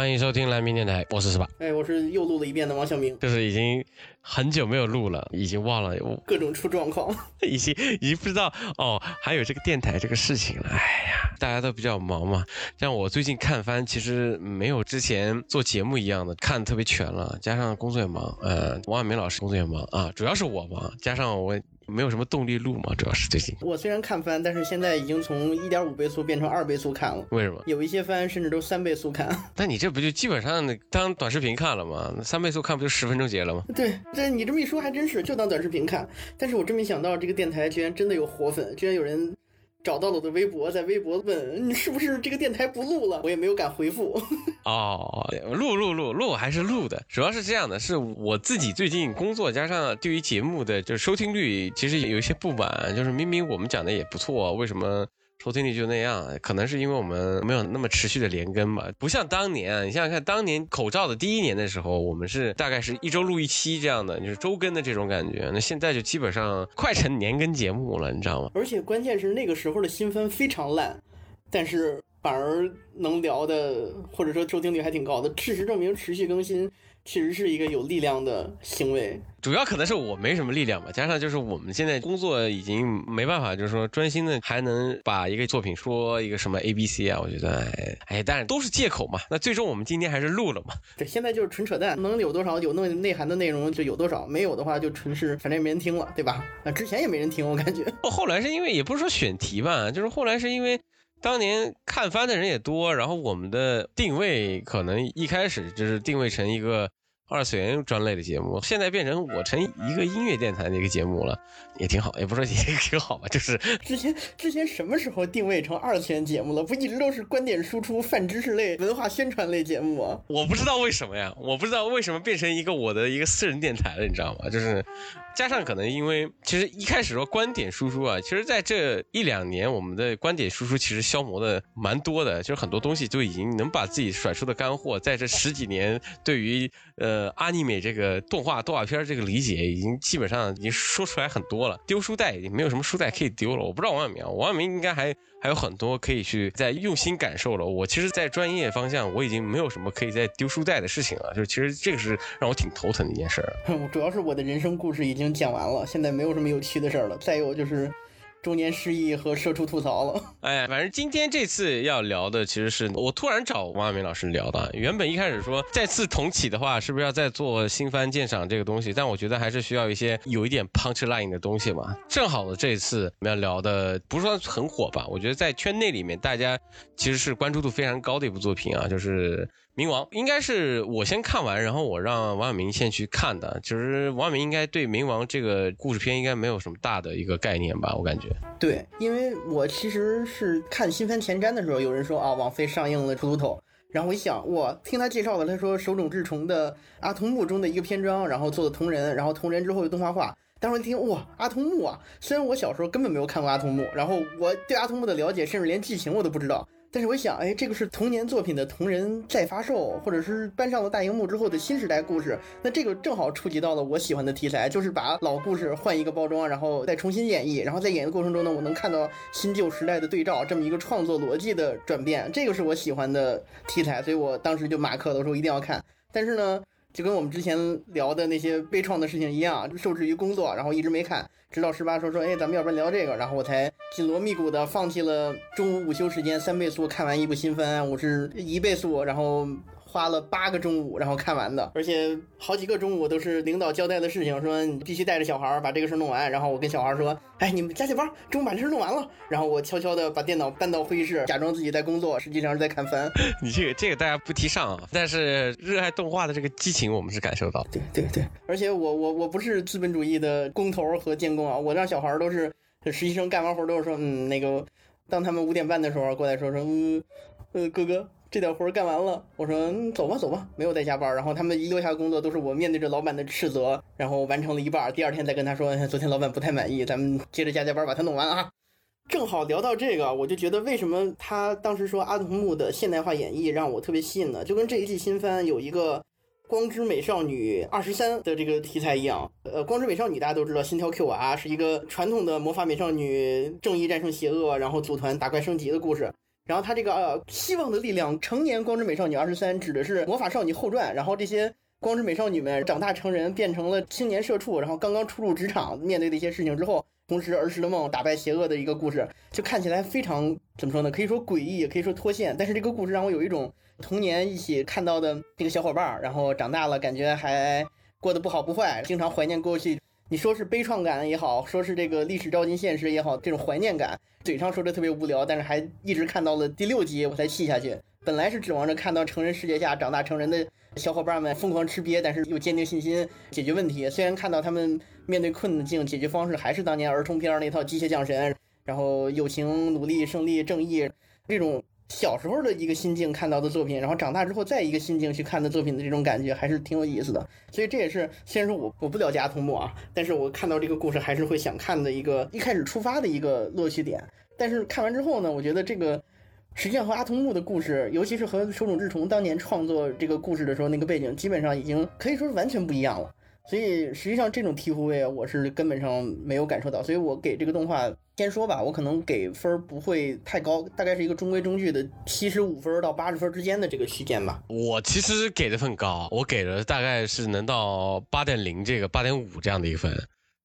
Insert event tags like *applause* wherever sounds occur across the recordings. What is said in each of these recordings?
欢迎收听蓝明电台，我是十八。哎，我是又录了一遍的王小明，就是已经很久没有录了，已经忘了，各种出状况，*laughs* 已经已经不知道哦，还有这个电台这个事情了。哎呀，大家都比较忙嘛，像我最近看番，其实没有之前做节目一样的看特别全了，加上工作也忙，呃，王小明老师工作也忙啊，主要是我忙，加上我。没有什么动力录嘛，主要是最近。我虽然看番，但是现在已经从一点五倍速变成二倍速看了。为什么？有一些番甚至都三倍速看。*laughs* 那你这不就基本上当短视频看了吗？三倍速看不就十分钟结了吗？对，这你这么一说还真是，就当短视频看。但是我真没想到这个电台居然真的有活粉，居然有人。找到了我的微博，在微博问你是不是这个电台不录了，我也没有敢回复。*laughs* 哦，录录录录还是录的，主要是这样的，是我自己最近工作加上对于节目的就是收听率，其实有一些不满，就是明明我们讲的也不错，为什么？收听率就那样，可能是因为我们没有那么持续的连更吧，不像当年，你想想看，当年口罩的第一年的时候，我们是大概是一周录一期这样的，就是周更的这种感觉。那现在就基本上快成年更节目了，你知道吗？而且关键是那个时候的新番非常烂，但是反而能聊的或者说收听率还挺高的。事实证明，持续更新。确实是一个有力量的行为，主要可能是我没什么力量吧，加上就是我们现在工作已经没办法，就是说专心的还能把一个作品说一个什么 A B C 啊，我觉得哎哎，但是都是借口嘛。那最终我们今天还是录了嘛。对，现在就是纯扯淡，能有多少有内内涵的内容就有多少，没有的话就纯是反正也没人听了，对吧？那之前也没人听，我感觉。后来是因为也不是说选题吧，就是后来是因为当年看番的人也多，然后我们的定位可能一开始就是定位成一个。二次元专类的节目，现在变成我成一个音乐电台的一个节目了，也挺好，也不说也挺好吧，就是之前之前什么时候定位成二次元节目了？不一直都是观点输出、泛知识类、文化宣传类节目吗？我不知道为什么呀，我不知道为什么变成一个我的一个私人电台了，你知道吗？就是。加上可能因为其实一开始说观点输出啊，其实在这一两年我们的观点输出其实消磨的蛮多的，就是很多东西都已经能把自己甩出的干货，在这十几年对于呃阿尼美这个动画动画片这个理解，已经基本上已经说出来很多了。丢书袋已经没有什么书袋可以丢了。我不知道王小明，王小明应该还还有很多可以去再用心感受了。我其实，在专业方向我已经没有什么可以再丢书袋的事情了。就是其实这个是让我挺头疼的一件事儿。*laughs* 主要是我的人生故事已经。已经讲完了，现在没有什么有趣的事儿了。再有就是。中年失忆和社畜吐槽了。*laughs* 哎，反正今天这次要聊的，其实是我突然找王亚明老师聊的。原本一开始说再次重启的话，是不是要再做新番鉴赏这个东西？但我觉得还是需要一些有一点 punch line 的东西嘛。正好的这次我们要聊的，不是说很火吧？我觉得在圈内里面，大家其实是关注度非常高的一部作品啊，就是《冥王》。应该是我先看完，然后我让王亚明先去看的。其实王亚明应该对《冥王》这个故事片应该没有什么大的一个概念吧？我感觉。对，因为我其实是看新番前瞻的时候，有人说啊，网飞上映了《出头》，然后我一想，我听他介绍的，他说手冢治虫的《阿童木》中的一个篇章，然后做的同人，然后同人之后又动画化。当时一听，哇，阿童木啊！虽然我小时候根本没有看过阿童木，然后我对阿童木的了解，甚至连剧情我都不知道。但是我想，哎，这个是童年作品的同人再发售，或者是搬上了大荧幕之后的新时代故事，那这个正好触及到了我喜欢的题材，就是把老故事换一个包装，然后再重新演绎，然后在演绎过程中呢，我能看到新旧时代的对照，这么一个创作逻辑的转变，这个是我喜欢的题材，所以我当时就马克的时候一定要看。但是呢，就跟我们之前聊的那些悲怆的事情一样，受制于工作，然后一直没看。直到十八说说，哎，咱们要不然聊这个，然后我才紧锣密鼓的放弃了中午午休时间三倍速看完一部新番，我是一倍速，然后。花了八个中午，然后看完的，而且好几个中午都是领导交代的事情，说你必须带着小孩把这个事弄完。然后我跟小孩说：“哎，你们加加班，中午把这事弄完了。”然后我悄悄的把电脑搬到会议室，假装自己在工作，实际上是在看番。*laughs* 你这个这个大家不提倡啊，但是热爱动画的这个激情我们是感受到。对对对，而且我我我不是资本主义的工头和监工啊，我让小孩都是实习生，干完活都是说，嗯，那个，当他们五点半的时候过来说说，嗯，呃，哥哥。这点活干完了，我说走吧走吧，没有再加班。然后他们一留下的工作都是我面对着老板的斥责，然后完成了一半，第二天再跟他说，昨天老板不太满意，咱们接着加加班把它弄完啊。正好聊到这个，我就觉得为什么他当时说阿童木的现代化演绎让我特别吸引呢？就跟这一季新番有一个光之美少女二十三的这个题材一样。呃，光之美少女大家都知道，心跳 Q 娃是一个传统的魔法美少女正义战胜邪恶，然后组团打怪升级的故事。然后他这个呃希望的力量成年光之美少女二十三指的是魔法少女后传，然后这些光之美少女们长大成人，变成了青年社畜，然后刚刚初入职场，面对的一些事情之后，同时儿时的梦打败邪恶的一个故事，就看起来非常怎么说呢？可以说诡异，也可以说脱线。但是这个故事让我有一种童年一起看到的这个小伙伴，然后长大了感觉还过得不好不坏，经常怀念过去。你说是悲怆感也好，说是这个历史照进现实也好，这种怀念感，嘴上说着特别无聊，但是还一直看到了第六集我才气下去。本来是指望着看到成人世界下长大成人的小伙伴们疯狂吃瘪，但是又坚定信心解决问题。虽然看到他们面对困境解决方式还是当年儿童片那套机械降神，然后友情、努力、胜利、正义这种。小时候的一个心境看到的作品，然后长大之后再一个心境去看的作品的这种感觉，还是挺有意思的。所以这也是虽然说我我不了解阿童木啊，但是我看到这个故事还是会想看的一个一开始出发的一个乐趣点。但是看完之后呢，我觉得这个实际上和阿童木的故事，尤其是和手冢治虫当年创作这个故事的时候那个背景，基本上已经可以说是完全不一样了。所以实际上这种醍醐味我是根本上没有感受到，所以我给这个动画先说吧，我可能给分不会太高，大概是一个中规中矩的七十五分到八十分之间的这个区间吧。我其实给的分高，我给了大概是能到八点零这个八点五这样的一个分，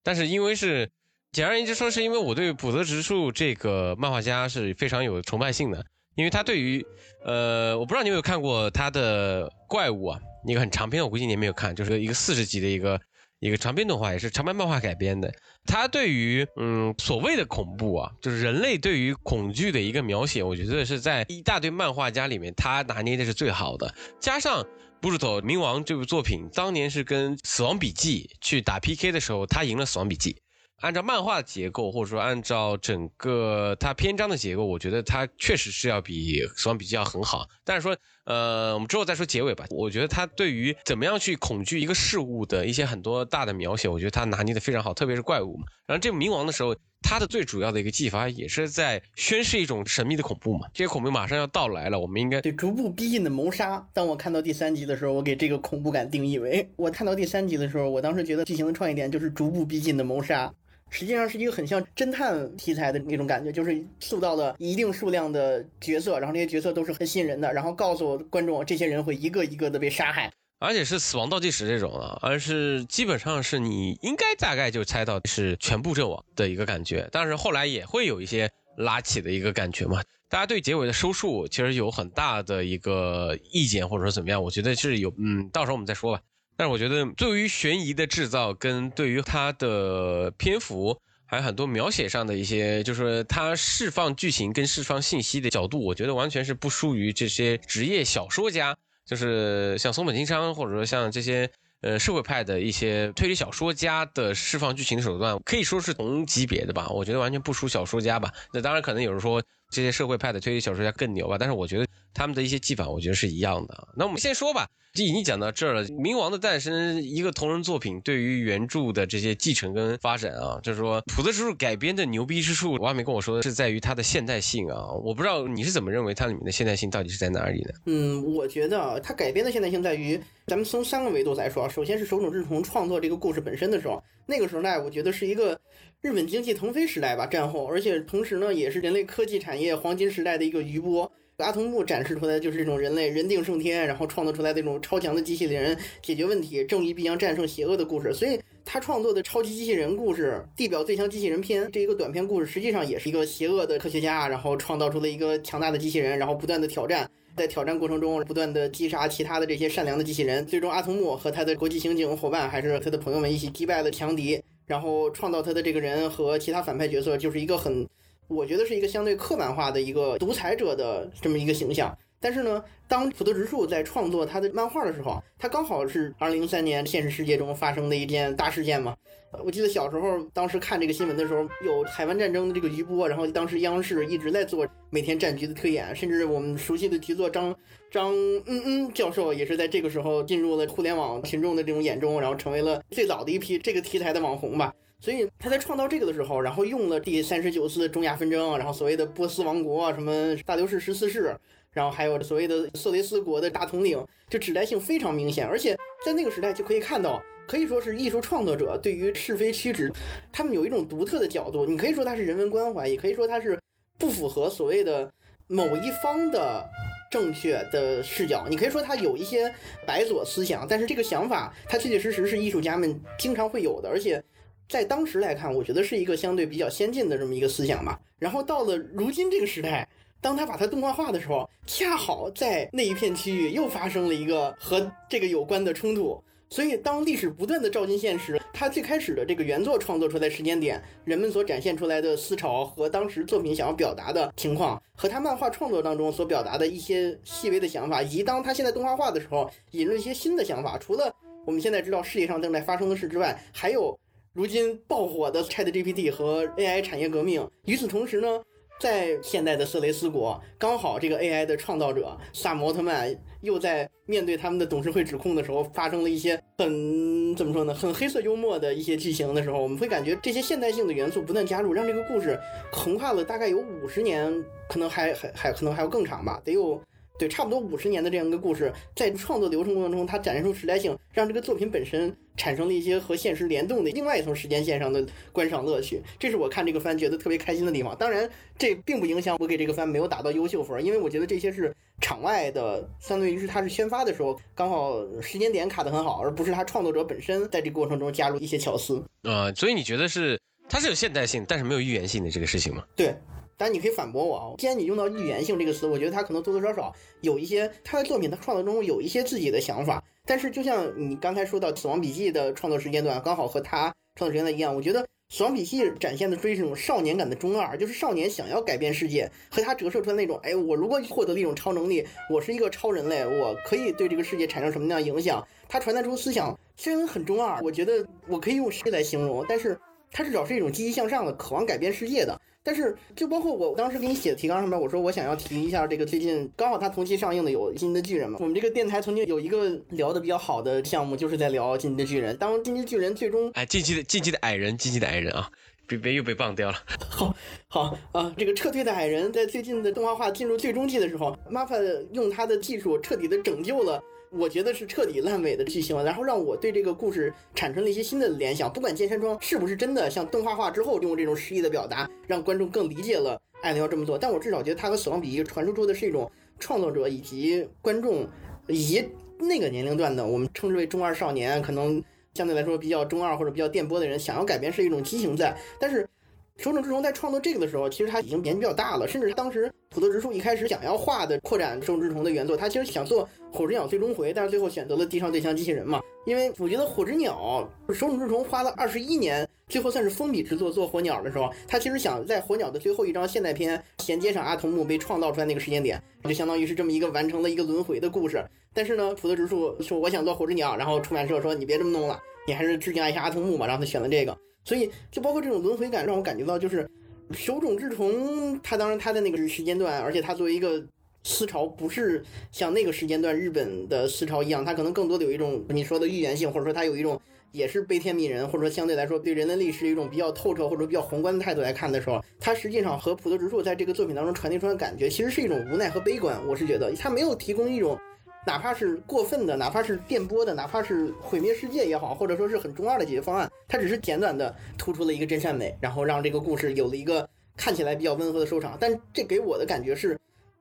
但是因为是简而言之说，是因为我对浦泽直树这个漫画家是非常有崇拜性的，因为他对于呃，我不知道你有没有看过他的怪物啊。一个很长篇，我估计你也没有看，就是一个四十集的一个一个长篇动画，也是长篇漫画改编的。它对于嗯所谓的恐怖啊，就是人类对于恐惧的一个描写，我觉得是在一大堆漫画家里面，他拿捏的是最好的。加上《布鲁托冥王》这部作品，当年是跟《死亡笔记》去打 PK 的时候，他赢了《死亡笔记》。按照漫画结构，或者说按照整个它篇章的结构，我觉得它确实是要比《死亡笔记》要很好。但是说，呃，我们之后再说结尾吧。我觉得它对于怎么样去恐惧一个事物的一些很多大的描写，我觉得他拿捏的非常好，特别是怪物嘛。然后这个冥王的时候，他的最主要的一个技法也是在宣示一种神秘的恐怖嘛。这些恐怖马上要到来了，我们应该对逐步逼近的谋杀。当我看到第三集的时候，我给这个恐怖感定义为：我看到第三集的时候，我当时觉得剧情的创意点就是逐步逼近的谋杀。实际上是一个很像侦探题材的那种感觉，就是塑造了一定数量的角色，然后那些角色都是很吸引人的，然后告诉观众这些人会一个一个的被杀害，而且是死亡倒计时这种啊，而是基本上是你应该大概就猜到是全部阵亡的一个感觉，但是后来也会有一些拉起的一个感觉嘛。大家对结尾的收束其实有很大的一个意见或者说怎么样，我觉得是有，嗯，到时候我们再说吧。但是我觉得，对于悬疑的制造跟对于它的篇幅，还有很多描写上的一些，就是它释放剧情跟释放信息的角度，我觉得完全是不输于这些职业小说家，就是像松本清商，或者说像这些呃社会派的一些推理小说家的释放剧情的手段，可以说是同级别的吧。我觉得完全不输小说家吧。那当然，可能有人说这些社会派的推理小说家更牛吧，但是我觉得他们的一些技法，我觉得是一样的。那我们先说吧。这已经讲到这儿了，《冥王的诞生》一个同人作品对于原著的这些继承跟发展啊，就是说普泽直树改编的牛逼之处，我还没跟我说的是在于它的现代性啊，我不知道你是怎么认为它里面的现代性到底是在哪里呢？嗯，我觉得啊，它改编的现代性在于，咱们从三个维度来说，首先是手冢治虫创作这个故事本身的时候，那个时候呢，我觉得是一个日本经济腾飞时代吧，战后，而且同时呢，也是人类科技产业黄金时代的一个余波。阿童木展示出来就是这种人类人定胜天，然后创造出来这种超强的机器人解决问题，正义必将战胜邪恶的故事。所以他创作的超级机器人故事《地表最强机器人篇》这一个短篇故事，实际上也是一个邪恶的科学家，然后创造出了一个强大的机器人，然后不断的挑战，在挑战过程中不断的击杀其他的这些善良的机器人。最终阿童木和他的国际刑警伙伴还是他的朋友们一起击败了强敌，然后创造他的这个人和其他反派角色就是一个很。我觉得是一个相对刻板化的一个独裁者的这么一个形象，但是呢，当普泽直树在创作他的漫画的时候，他刚好是二零零三年现实世界中发生的一件大事件嘛。我记得小时候，当时看这个新闻的时候，有海湾战争的这个余波，然后当时央视一直在做每天战局的推演，甚至我们熟悉的题作张张嗯嗯教授也是在这个时候进入了互联网群众的这种眼中，然后成为了最早的一批这个题材的网红吧。所以他在创造这个的时候，然后用了第三十九次中亚纷争，然后所谓的波斯王国，什么大流士十四世，然后还有所谓的色雷斯国的大统领，就指代性非常明显。而且在那个时代就可以看到，可以说是艺术创作者对于是非曲直，他们有一种独特的角度。你可以说他是人文关怀，也可以说他是不符合所谓的某一方的正确的视角。你可以说他有一些白左思想，但是这个想法，它确确实实是艺术家们经常会有的，而且在当时来看，我觉得是一个相对比较先进的这么一个思想吧。然后到了如今这个时代。当他把它动画化的时候，恰好在那一片区域又发生了一个和这个有关的冲突。所以，当历史不断的照进现实，他最开始的这个原作创作出来时间点，人们所展现出来的思潮和当时作品想要表达的情况，和他漫画创作当中所表达的一些细微的想法，以及当他现在动画化的时候引入一些新的想法，除了我们现在知道世界上正在发生的事之外，还有如今爆火的 ChatGPT 和 AI 产业革命。与此同时呢？在现代的色雷斯国，刚好这个 AI 的创造者萨摩特曼又在面对他们的董事会指控的时候，发生了一些很怎么说呢，很黑色幽默的一些剧情的时候，我们会感觉这些现代性的元素不断加入，让这个故事横跨了大概有五十年，可能还还还可能还要更长吧，得有。对，差不多五十年的这样一个故事，在创作流程过程中，它展现出时代性，让这个作品本身产生了一些和现实联动的另外一层时间线上的观赏乐趣。这是我看这个番觉得特别开心的地方。当然，这并不影响我给这个番没有打到优秀分，因为我觉得这些是场外的，相对于是它是宣发的时候刚好时间点卡得很好，而不是它创作者本身在这个过程中加入一些巧思。呃，所以你觉得是它是有现代性，但是没有预言性的这个事情吗？对。但你可以反驳我啊！既然你用到预言性这个词，我觉得他可能多多少少有一些他的作品的创作中有一些自己的想法。但是就像你刚才说到《死亡笔记》的创作时间段刚好和他创作时间段一样，我觉得《死亡笔记》展现的追是种少年感的中二，就是少年想要改变世界，和他折射出来那种，哎，我如果获得了一种超能力，我是一个超人类，我可以对这个世界产生什么样的影响？他传达出思想虽然很中二，我觉得我可以用谁来形容？但是他至少是一种积极向上的、渴望改变世界的。但是，就包括我当时给你写的提纲上面，我说我想要提一下这个最近刚好它同期上映的有《进击的巨人》嘛。我们这个电台曾经有一个聊的比较好的项目，就是在聊《进击的巨人》。当《进击的巨人》最终哎，进击的进击的矮人，进击的矮人啊，别别又被棒掉了。*laughs* 好，好啊，这个撤退的矮人在最近的动画化进入最终季的时候，MAPA 用他的技术彻底的拯救了。我觉得是彻底烂尾的剧情了，然后让我对这个故事产生了一些新的联想。不管剑山庄是不是真的像动画化之后用这种诗意的表达，让观众更理解了艾伦要这么做，但我至少觉得他和死亡笔记传输出的是一种创作者以及观众以及那个年龄段的我们称之为中二少年，可能相对来说比较中二或者比较电波的人想要改变是一种激情在，但是。手冢治虫在创作这个的时候，其实他已经年纪比较大了，甚至当时普泽直树一开始想要画的扩展手冢治虫的原作，他其实想做火之鸟最终回，但是最后选择了地上最强机器人嘛。因为我觉得火之鸟手冢治虫花了二十一年，最后算是封笔之作做火鸟的时候，他其实想在火鸟的最后一张现代篇衔接上阿童木被创造出来那个时间点，就相当于是这么一个完成了一个轮回的故事。但是呢，普泽直树说我想做火之鸟，然后出版社说你别这么弄了，你还是致敬一下阿童木吧，让他选了这个。所以，就包括这种轮回感，让我感觉到就是手冢治虫，他当然他的那个时间段，而且他作为一个思潮，不是像那个时间段日本的思潮一样，他可能更多的有一种你说的预言性，或者说他有一种也是悲天悯人，或者说相对来说对人类历史一种比较透彻或者比较宏观的态度来看的时候，他实际上和普泽直树在这个作品当中传递出来的感觉，其实是一种无奈和悲观。我是觉得他没有提供一种。哪怕是过分的，哪怕是电波的，哪怕是毁灭世界也好，或者说是很中二的解决方案，它只是简短的突出了一个真善美，然后让这个故事有了一个看起来比较温和的收场。但这给我的感觉是，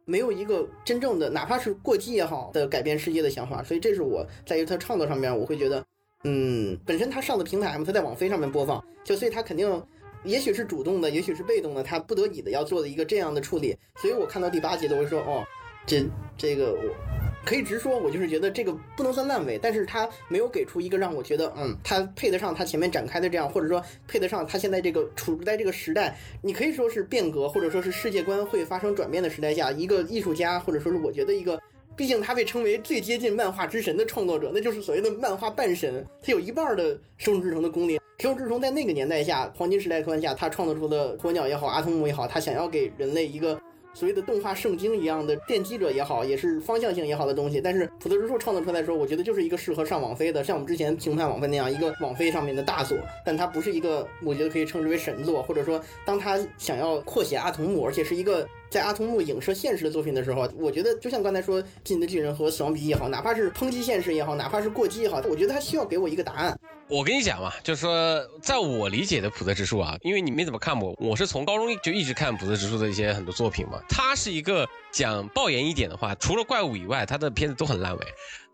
没有一个真正的，哪怕是过激也好的改变世界的想法。所以这是我在于他创作上面，我会觉得，嗯，本身他上的平台嘛，他在网飞上面播放，就所以他肯定，也许是主动的，也许是被动的，他不得已的要做的一个这样的处理。所以我看到第八集的，我会说，哦，这这个我。可以直说，我就是觉得这个不能算烂尾，但是他没有给出一个让我觉得，嗯，他配得上他前面展开的这样，或者说配得上他现在这个处在这个时代，你可以说是变革，或者说是世界观会发生转变的时代下，一个艺术家，或者说是我觉得一个，毕竟他被称为最接近漫画之神的创作者，那就是所谓的漫画半神，他有一半的手冢治虫的功力，手冢治虫在那个年代下，黄金时代观下，他创作出的鸵鸟也好，阿童木也好，他想要给人类一个。所谓的动画圣经一样的奠基者也好，也是方向性也好的东西，但是普特之树创作出来的时候，我觉得就是一个适合上网飞的，像我们之前评判网飞那样一个网飞上面的大作，但它不是一个我觉得可以称之为神作，或者说当他想要扩写阿童木，而且是一个在阿童木影射现实的作品的时候，我觉得就像刚才说《进击的巨人》和《死亡笔记》也好，哪怕是抨击现实也好，哪怕是过激也好，我觉得他需要给我一个答案。我跟你讲嘛，就是说，在我理解的普泽直树啊，因为你没怎么看过，我是从高中就一直看普泽直树的一些很多作品嘛。他是一个讲爆言一点的话，除了怪物以外，他的片子都很烂尾，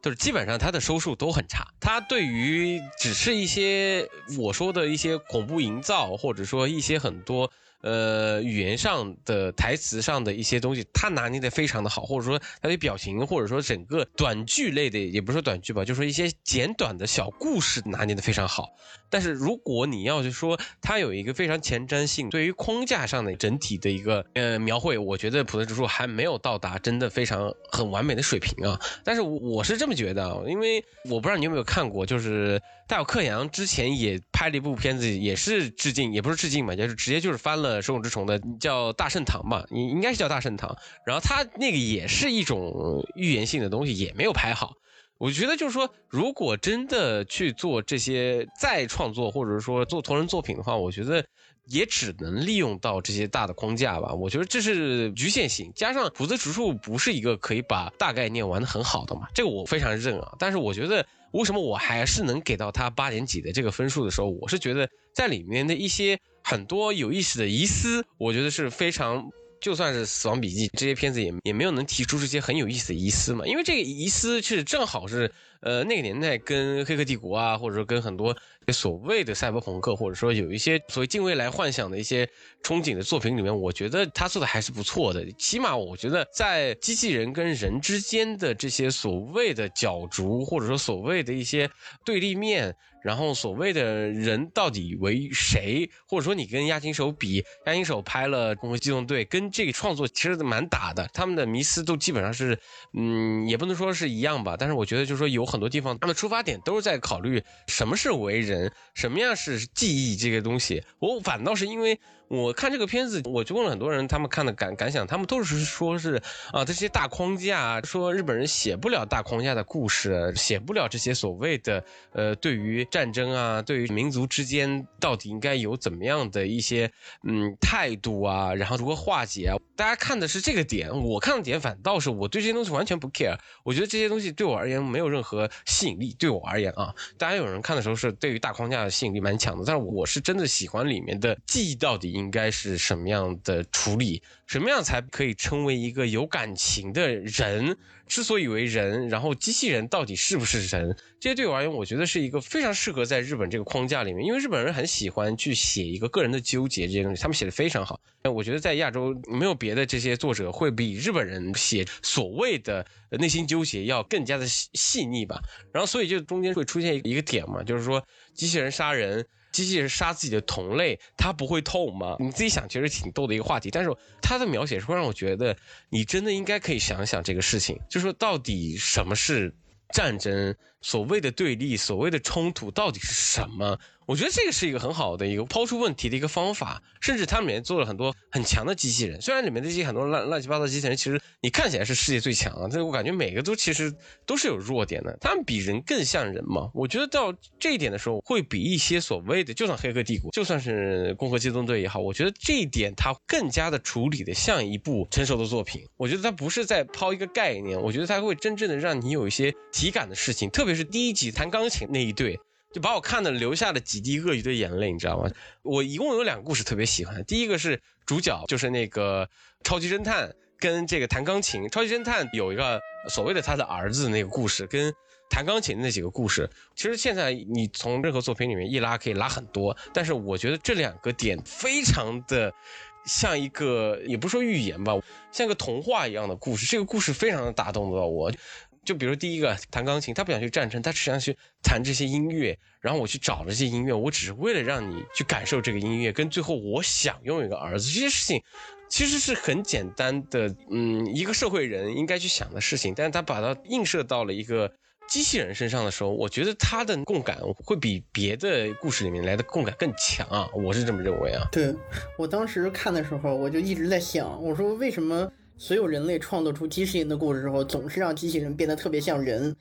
就是基本上他的收视都很差。他对于只是一些我说的一些恐怖营造，或者说一些很多。呃，语言上的台词上的一些东西，他拿捏的非常的好，或者说他的表情，或者说整个短剧类的，也不是说短剧吧，就说一些简短的小故事拿捏的非常好。但是如果你要是说他有一个非常前瞻性，对于框架上的整体的一个呃描绘，我觉得普通指数还没有到达真的非常很完美的水平啊。但是我是这么觉得啊，因为我不知道你有没有看过，就是大有克洋之前也拍了一部片子，也是致敬，也不是致敬吧，就是直接就是翻了。手冢治虫的叫大圣堂吧，应应该是叫大圣堂。然后他那个也是一种预言性的东西，也没有拍好。我觉得就是说，如果真的去做这些再创作，或者说做同人作品的话，我觉得也只能利用到这些大的框架吧。我觉得这是局限性，加上普泽直树不是一个可以把大概念玩的很好的嘛，这个我非常认啊。但是我觉得为什么我还是能给到他八点几的这个分数的时候，我是觉得在里面的一些。很多有意思的疑思，我觉得是非常，就算是《死亡笔记》这些片子也也没有能提出这些很有意思的疑思嘛，因为这个疑思是正好是，呃，那个年代跟《黑客帝国》啊，或者说跟很多所谓的赛博朋克，或者说有一些所谓近未来幻想的一些憧憬的作品里面，我觉得他做的还是不错的。起码我觉得在机器人跟人之间的这些所谓的角逐，或者说所谓的一些对立面。然后所谓的人到底为谁，或者说你跟押金手比，押金手拍了《攻壳机动队》，跟这个创作其实蛮打的，他们的迷思都基本上是，嗯，也不能说是一样吧，但是我觉得就是说有很多地方，他们出发点都是在考虑什么是为人，什么样是记忆这个东西。我反倒是因为。我看这个片子，我就问了很多人，他们看的感感想，他们都是说是啊，这些大框架，说日本人写不了大框架的故事，写不了这些所谓的呃，对于战争啊，对于民族之间到底应该有怎么样的一些嗯态度啊，然后如何化解啊？大家看的是这个点，我看的点反倒是我对这些东西完全不 care，我觉得这些东西对我而言没有任何吸引力。对我而言啊，大家有人看的时候是对于大框架的吸引力蛮强的，但是我是真的喜欢里面的记忆到底。应该是什么样的处理？什么样才可以称为一个有感情的人？之所以为人，然后机器人到底是不是人？这些对我而言，我觉得是一个非常适合在日本这个框架里面，因为日本人很喜欢去写一个个人的纠结这些东西，他们写的非常好。我觉得在亚洲没有别的这些作者会比日本人写所谓的内心纠结要更加的细腻吧。然后，所以就中间会出现一个点嘛，就是说机器人杀人。机器人杀自己的同类，它不会痛吗？你自己想，其实挺逗的一个话题。但是它的描写是会让我觉得，你真的应该可以想想这个事情，就说到底什么是战争，所谓的对立，所谓的冲突到底是什么？我觉得这个是一个很好的一个抛出问题的一个方法，甚至它里面做了很多很强的机器人。虽然里面这些很多乱乱七八糟机器人，其实你看起来是世界最强啊，但是我感觉每个都其实都是有弱点的。他们比人更像人嘛？我觉得到这一点的时候，会比一些所谓的就算黑客帝国，就算是共和机动队也好，我觉得这一点它更加的处理的像一部成熟的作品。我觉得它不是在抛一个概念，我觉得它会真正的让你有一些体感的事情，特别就是第一集弹钢琴那一对。就把我看的流下了几滴鳄鱼的眼泪，你知道吗？我一共有两个故事特别喜欢，第一个是主角就是那个超级侦探跟这个弹钢琴，超级侦探有一个所谓的他的儿子那个故事，跟弹钢琴那几个故事，其实现在你从任何作品里面一拉可以拉很多，但是我觉得这两个点非常的像一个，也不说寓言吧，像个童话一样的故事，这个故事非常的打动到我。就比如第一个弹钢琴，他不想去战争，他只想去弹这些音乐。然后我去找了这些音乐，我只是为了让你去感受这个音乐。跟最后我想拥有一个儿子这些事情，其实是很简单的，嗯，一个社会人应该去想的事情。但是他把它映射到了一个机器人身上的时候，我觉得他的共感会比别的故事里面来的共感更强啊！我是这么认为啊。对我当时看的时候，我就一直在想，我说为什么？所有人类创作出机器人的故事之后，总是让机器人变得特别像人。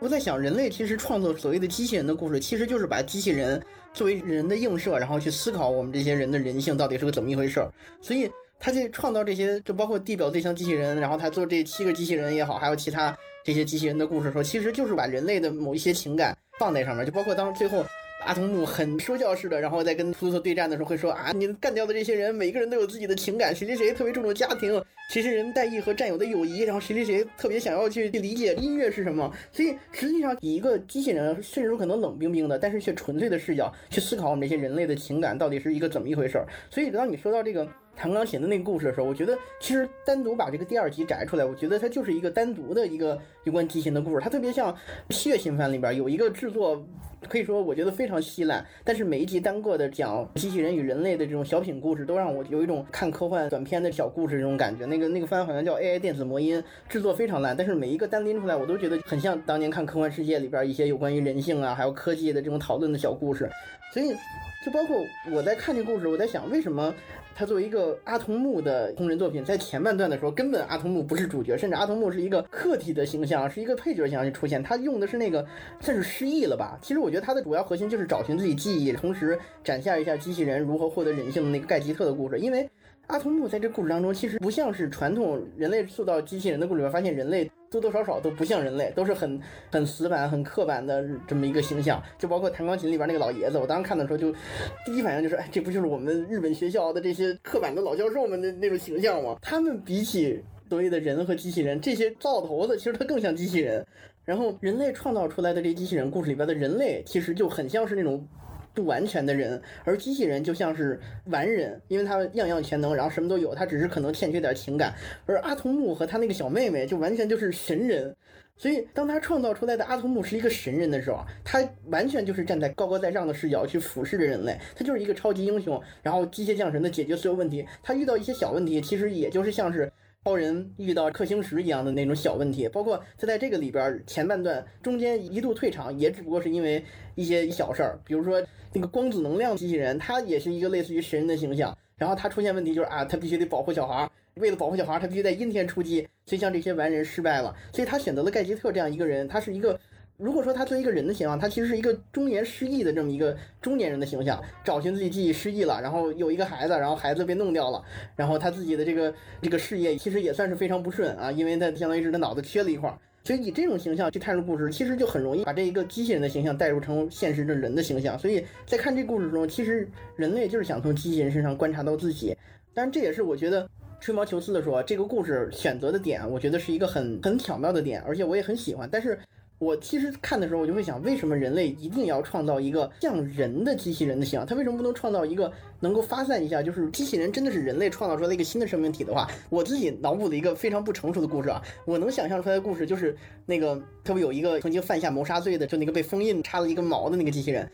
我在想，人类其实创作所谓的机器人的故事，其实就是把机器人作为人的映射，然后去思考我们这些人的人性到底是个怎么一回事儿。所以，他去创造这些，就包括地表最强机器人，然后他做这七个机器人也好，还有其他这些机器人的故事，的时候其实就是把人类的某一些情感放在上面，就包括当最后。阿童木很说教式的，然后在跟图图对战的时候会说啊，你干掉的这些人，每个人都有自己的情感，谁谁谁特别注重家庭，谁谁人代义和战友的友谊，然后谁谁谁特别想要去去理解音乐是什么。所以实际上以一个机器人，甚至可能冷冰冰的，但是却纯粹的视角去思考我们这些人类的情感到底是一个怎么一回事儿。所以当你说到这个。弹钢琴的那个故事的时候，我觉得其实单独把这个第二集摘出来，我觉得它就是一个单独的一个有关机器人的故事。它特别像《七月新番》里边有一个制作，可以说我觉得非常稀烂，但是每一集单个的讲机器人与人类的这种小品故事，都让我有一种看科幻短片的小故事这种感觉。那个那个番好像叫《AI 电子魔音》，制作非常烂，但是每一个单拎出来，我都觉得很像当年看《科幻世界》里边一些有关于人性啊，还有科技的这种讨论的小故事。所以，就包括我在看这故事，我在想为什么。他作为一个阿童木的同人作品，在前半段的时候，根本阿童木不是主角，甚至阿童木是一个客体的形象，是一个配角形象去出现。他用的是那个 *laughs* 算是失忆了吧？其实我觉得他的主要核心就是找寻自己记忆，同时展现一下机器人如何获得人性的那个盖吉特的故事。因为阿童木在这故事当中，其实不像是传统人类塑造机器人的故事里面发现人类。多多少少都不像人类，都是很很死板、很刻板的这么一个形象。就包括弹钢琴里边那个老爷子，我当时看的时候，就第一反应就是，哎，这不就是我们日本学校的这些刻板的老教授们的那种形象吗？他们比起所谓的人和机器人，这些灶头子，其实他更像机器人。然后人类创造出来的这机器人故事里边的人类，其实就很像是那种。不完全的人，而机器人就像是完人，因为他样样全能，然后什么都有，他只是可能欠缺点情感。而阿童木和他那个小妹妹就完全就是神人，所以当他创造出来的阿童木是一个神人的时候，他完全就是站在高高在上的视角去俯视着人类，他就是一个超级英雄，然后机械降神的解决所有问题。他遇到一些小问题，其实也就是像是。超人遇到克星石一样的那种小问题，包括他在这个里边前半段中间一度退场，也只不过是因为一些小事儿，比如说那个光子能量机器人，它也是一个类似于神人的形象，然后它出现问题就是啊，它必须得保护小孩，为了保护小孩，它必须在阴天出击，所以像这些完人失败了，所以他选择了盖吉特这样一个人，他是一个。如果说他作为一个人的形象，他其实是一个中年失忆的这么一个中年人的形象，找寻自己记忆失忆了，然后有一个孩子，然后孩子被弄掉了，然后他自己的这个这个事业其实也算是非常不顺啊，因为他相当于是他脑子缺了一块，所以以这种形象去探入故事，其实就很容易把这一个机器人的形象带入成现实的人的形象。所以在看这故事中，其实人类就是想从机器人身上观察到自己，但是这也是我觉得吹毛求疵的说，这个故事选择的点，我觉得是一个很很巧妙的点，而且我也很喜欢，但是。我其实看的时候，我就会想，为什么人类一定要创造一个像人的机器人的形象？他为什么不能创造一个能够发散一下？就是机器人真的是人类创造出来的一个新的生命体的话，我自己脑补了一个非常不成熟的故事啊！我能想象出来的故事就是那个特别有一个曾经犯下谋杀罪的，就那个被封印插了一个毛的那个机器人。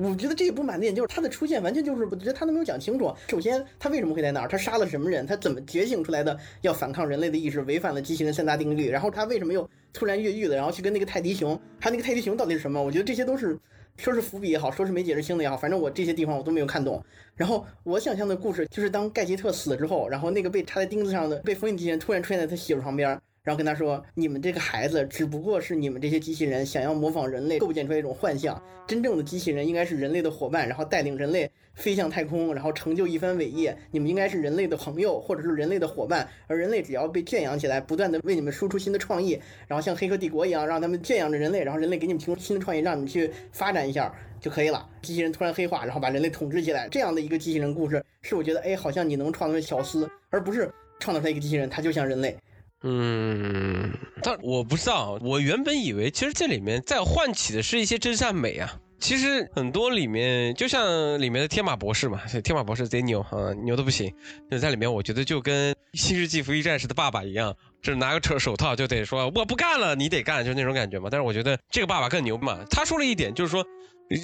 我觉得这也不满点，就是他的出现完全就是，我觉得他都没有讲清楚。首先，他为什么会在那儿？他杀了什么人？他怎么觉醒出来的？要反抗人类的意识，违反了机器的三大定律。然后他为什么又突然越狱了？然后去跟那个泰迪熊，还有那个泰迪熊到底是什么？我觉得这些都是，说是伏笔也好，说是没解释清的也好，反正我这些地方我都没有看懂。然后我想象的故事就是，当盖吉特死了之后，然后那个被插在钉子上的被封印机器人突然出现在他媳妇旁边。然后跟他说：“你们这个孩子只不过是你们这些机器人想要模仿人类构建出来一种幻象。真正的机器人应该是人类的伙伴，然后带领人类飞向太空，然后成就一番伟业。你们应该是人类的朋友，或者是人类的伙伴。而人类只要被圈养起来，不断的为你们输出新的创意，然后像黑客帝国一样，让他们圈养着人类，然后人类给你们提供新的创意，让你们去发展一下就可以了。机器人突然黑化，然后把人类统治起来，这样的一个机器人故事，是我觉得，哎，好像你能创造出巧思，而不是创造出来一个机器人，它就像人类。”嗯，但我不知道，我原本以为其实这里面在唤起的是一些真善美啊。其实很多里面，就像里面的天马博士嘛，天马博士贼牛啊，牛的不行。就在里面，我觉得就跟《新世纪福音战士》的爸爸一样，就是拿个手手套就得说我不干了，你得干，就那种感觉嘛。但是我觉得这个爸爸更牛嘛，他说了一点，就是说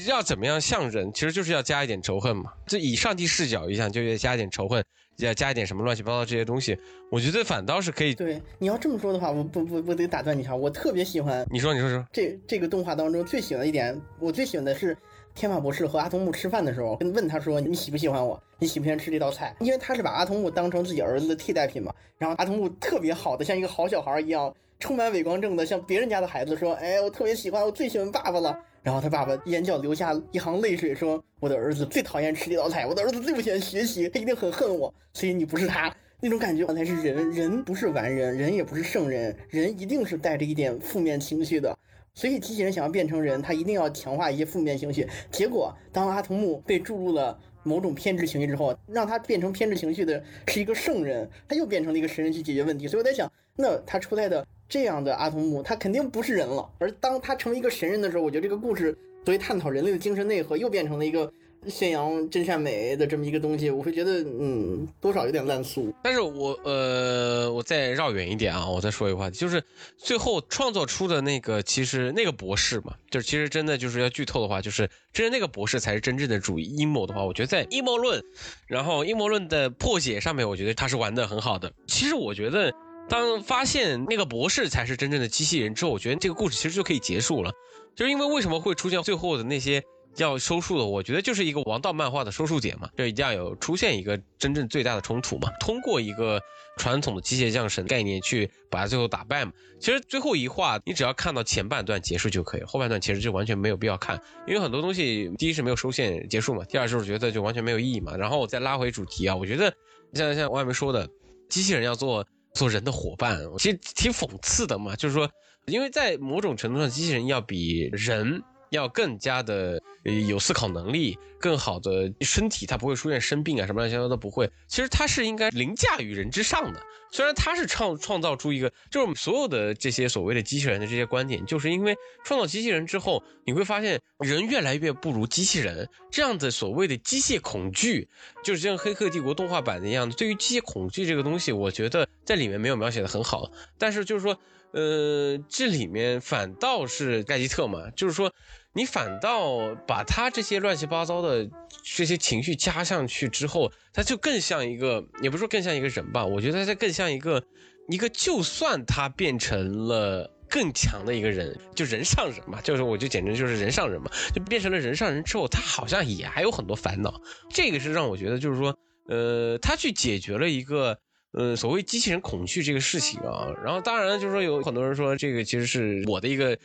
要怎么样像人，其实就是要加一点仇恨嘛，就以上帝视角一样，就要加一点仇恨。要加一点什么乱七八糟这些东西，我觉得反倒是可以。对，你要这么说的话，我不不不得打断你一下，我特别喜欢。你说，你说说。这这个动画当中最喜欢的一点，我最喜欢的是天马博士和阿童木吃饭的时候，跟问他说：“你喜不喜欢我？你喜不喜欢吃这道菜？”因为他是把阿童木当成自己儿子的替代品嘛。然后阿童木特别好的，像一个好小孩一样，充满伪光正的像别人家的孩子说：“哎，我特别喜欢，我最喜欢爸爸了。”然后他爸爸眼角流下一行泪水，说：“我的儿子最讨厌吃这道菜，我的儿子最不喜欢学习，他一定很恨我，所以你不是他那种感觉，才是人。人不是完人，人也不是圣人，人一定是带着一点负面情绪的。所以机器人想要变成人，他一定要强化一些负面情绪。结果，当阿童木被注入了某种偏执情绪之后，让他变成偏执情绪的是一个圣人，他又变成了一个神人去解决问题。所以我在想，那他出来的。”这样的阿童木，他肯定不是人了。而当他成为一个神人的时候，我觉得这个故事作为探讨人类的精神内核，又变成了一个宣扬真善美的这么一个东西。我会觉得，嗯，多少有点烂俗。但是我呃，我再绕远一点啊，我再说一个话题，就是最后创造出的那个，其实那个博士嘛，就是其实真的就是要剧透的话，就是其实那个博士才是真正的主阴谋的话，我觉得在阴谋论，然后阴谋论的破解上面，我觉得他是玩的很好的。其实我觉得。当发现那个博士才是真正的机器人之后，我觉得这个故事其实就可以结束了。就是因为为什么会出现最后的那些要收束的？我觉得就是一个王道漫画的收束点嘛，就一定要有出现一个真正最大的冲突嘛。通过一个传统的机械降神概念去把它最后打败嘛。其实最后一话你只要看到前半段结束就可以，后半段其实就完全没有必要看，因为很多东西第一是没有收线结束嘛，第二就是觉得就完全没有意义嘛。然后我再拉回主题啊，我觉得像像外面说的，机器人要做。做人的伙伴，其实挺讽刺的嘛。就是说，因为在某种程度上，机器人要比人要更加的有思考能力，更好的身体，它不会出现生病啊什么乱七八糟都不会。其实它是应该凌驾于人之上的。虽然它是创创造出一个，就是所有的这些所谓的机器人的这些观点，就是因为创造机器人之后，你会发现人越来越不如机器人。这样的所谓的机械恐惧，就是像《黑客帝国》动画版的一样。对于机械恐惧这个东西，我觉得在里面没有描写的很好。但是就是说，呃，这里面反倒是盖吉特嘛，就是说。你反倒把他这些乱七八糟的这些情绪加上去之后，他就更像一个，也不是说更像一个人吧，我觉得他更像一个一个，就算他变成了更强的一个人，就人上人嘛，就是我就简直就是人上人嘛，就变成了人上人之后，他好像也还有很多烦恼，这个是让我觉得就是说，呃，他去解决了一个。嗯，所谓机器人恐惧这个事情啊，然后当然就是说有很多人说这个其实是我的一个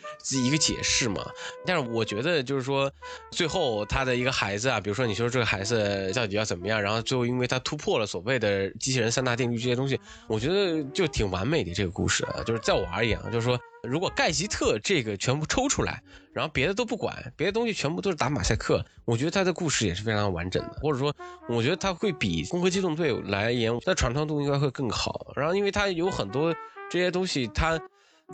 一个解释嘛，但是我觉得就是说最后他的一个孩子啊，比如说你说这个孩子到底要怎么样，然后最后因为他突破了所谓的机器人三大定律这些东西，我觉得就挺完美的这个故事啊，就是在我而言啊，就是说。如果盖吉特这个全部抽出来，然后别的都不管，别的东西全部都是打马赛克，我觉得他的故事也是非常完整的，或者说，我觉得他会比《攻壳机动队》来言，它传唱度应该会更好。然后，因为他有很多这些东西，他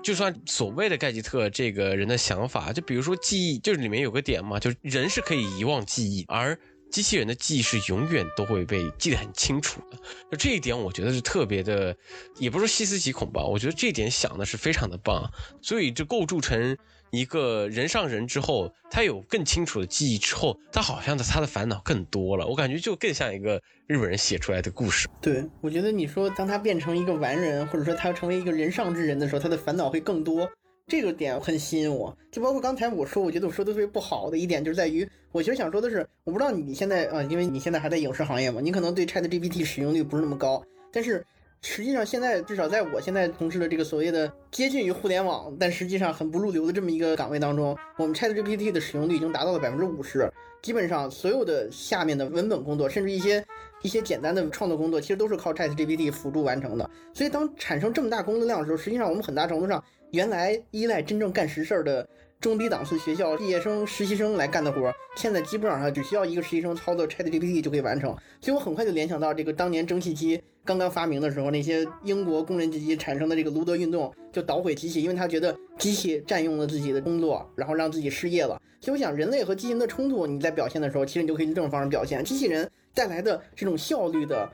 就算所谓的盖吉特这个人的想法，就比如说记忆，就是里面有个点嘛，就是人是可以遗忘记忆，而。机器人的记忆是永远都会被记得很清楚的，就这一点，我觉得是特别的，也不是细思极恐吧。我觉得这一点想的是非常的棒，所以就构筑成一个人上人之后，他有更清楚的记忆之后，他好像的他的烦恼更多了。我感觉就更像一个日本人写出来的故事。对，我觉得你说当他变成一个完人，或者说他要成为一个人上之人的时候，他的烦恼会更多。这个点很吸引我，就包括刚才我说，我觉得我说的特别不好的一点，就是在于，我其实想说的是，我不知道你现在啊，因为你现在还在影视行业嘛，你可能对 Chat GPT 使用率不是那么高，但是实际上现在至少在我现在从事的这个所谓的接近于互联网，但实际上很不入流的这么一个岗位当中，我们 Chat GPT 的使用率已经达到了百分之五十，基本上所有的下面的文本工作，甚至一些一些简单的创作工作，其实都是靠 Chat GPT 辅助完成的。所以当产生这么大工作量的时候，实际上我们很大程度上。原来依赖真正干实事儿的中低档次学校毕业生、实习生来干的活，现在基本上只需要一个实习生操作 ChatGPT 就可以完成。所以我很快就联想到这个当年蒸汽机刚刚发明的时候，那些英国工人阶级产生的这个卢德运动，就捣毁机器，因为他觉得机器占用了自己的工作，然后让自己失业了。所以我想，人类和机器人的冲突，你在表现的时候，其实你就可以用这种方式表现。机器人带来的这种效率的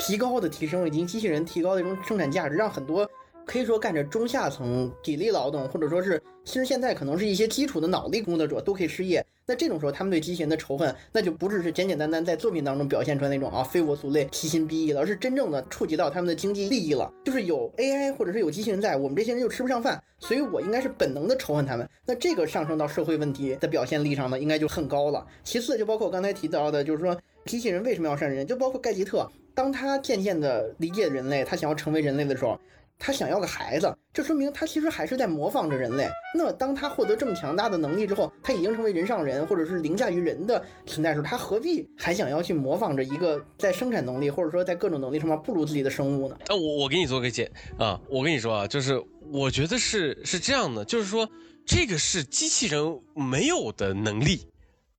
提高的提升，以及机器人提高的这种生产价值，让很多。可以说干着中下层体力劳动，或者说是其实现在可能是一些基础的脑力工作者都可以失业。那这种时候，他们对机器人的仇恨，那就不只是简简单单在作品当中表现出来那种啊非我族类、其心必异了，而是真正的触及到他们的经济利益了。就是有 AI 或者是有机器人在，我们这些人就吃不上饭，所以我应该是本能的仇恨他们。那这个上升到社会问题的表现力上呢，应该就很高了。其次，就包括刚才提到的，就是说机器人为什么要善人，就包括盖吉特，当他渐渐的理解人类，他想要成为人类的时候。他想要个孩子，这说明他其实还是在模仿着人类。那当他获得这么强大的能力之后，他已经成为人上人，或者是凌驾于人的存在时候，他何必还想要去模仿着一个在生产能力或者说在各种能力上面不如自己的生物呢？啊，我我给你做个解啊，我跟你说啊，就是我觉得是是这样的，就是说这个是机器人没有的能力，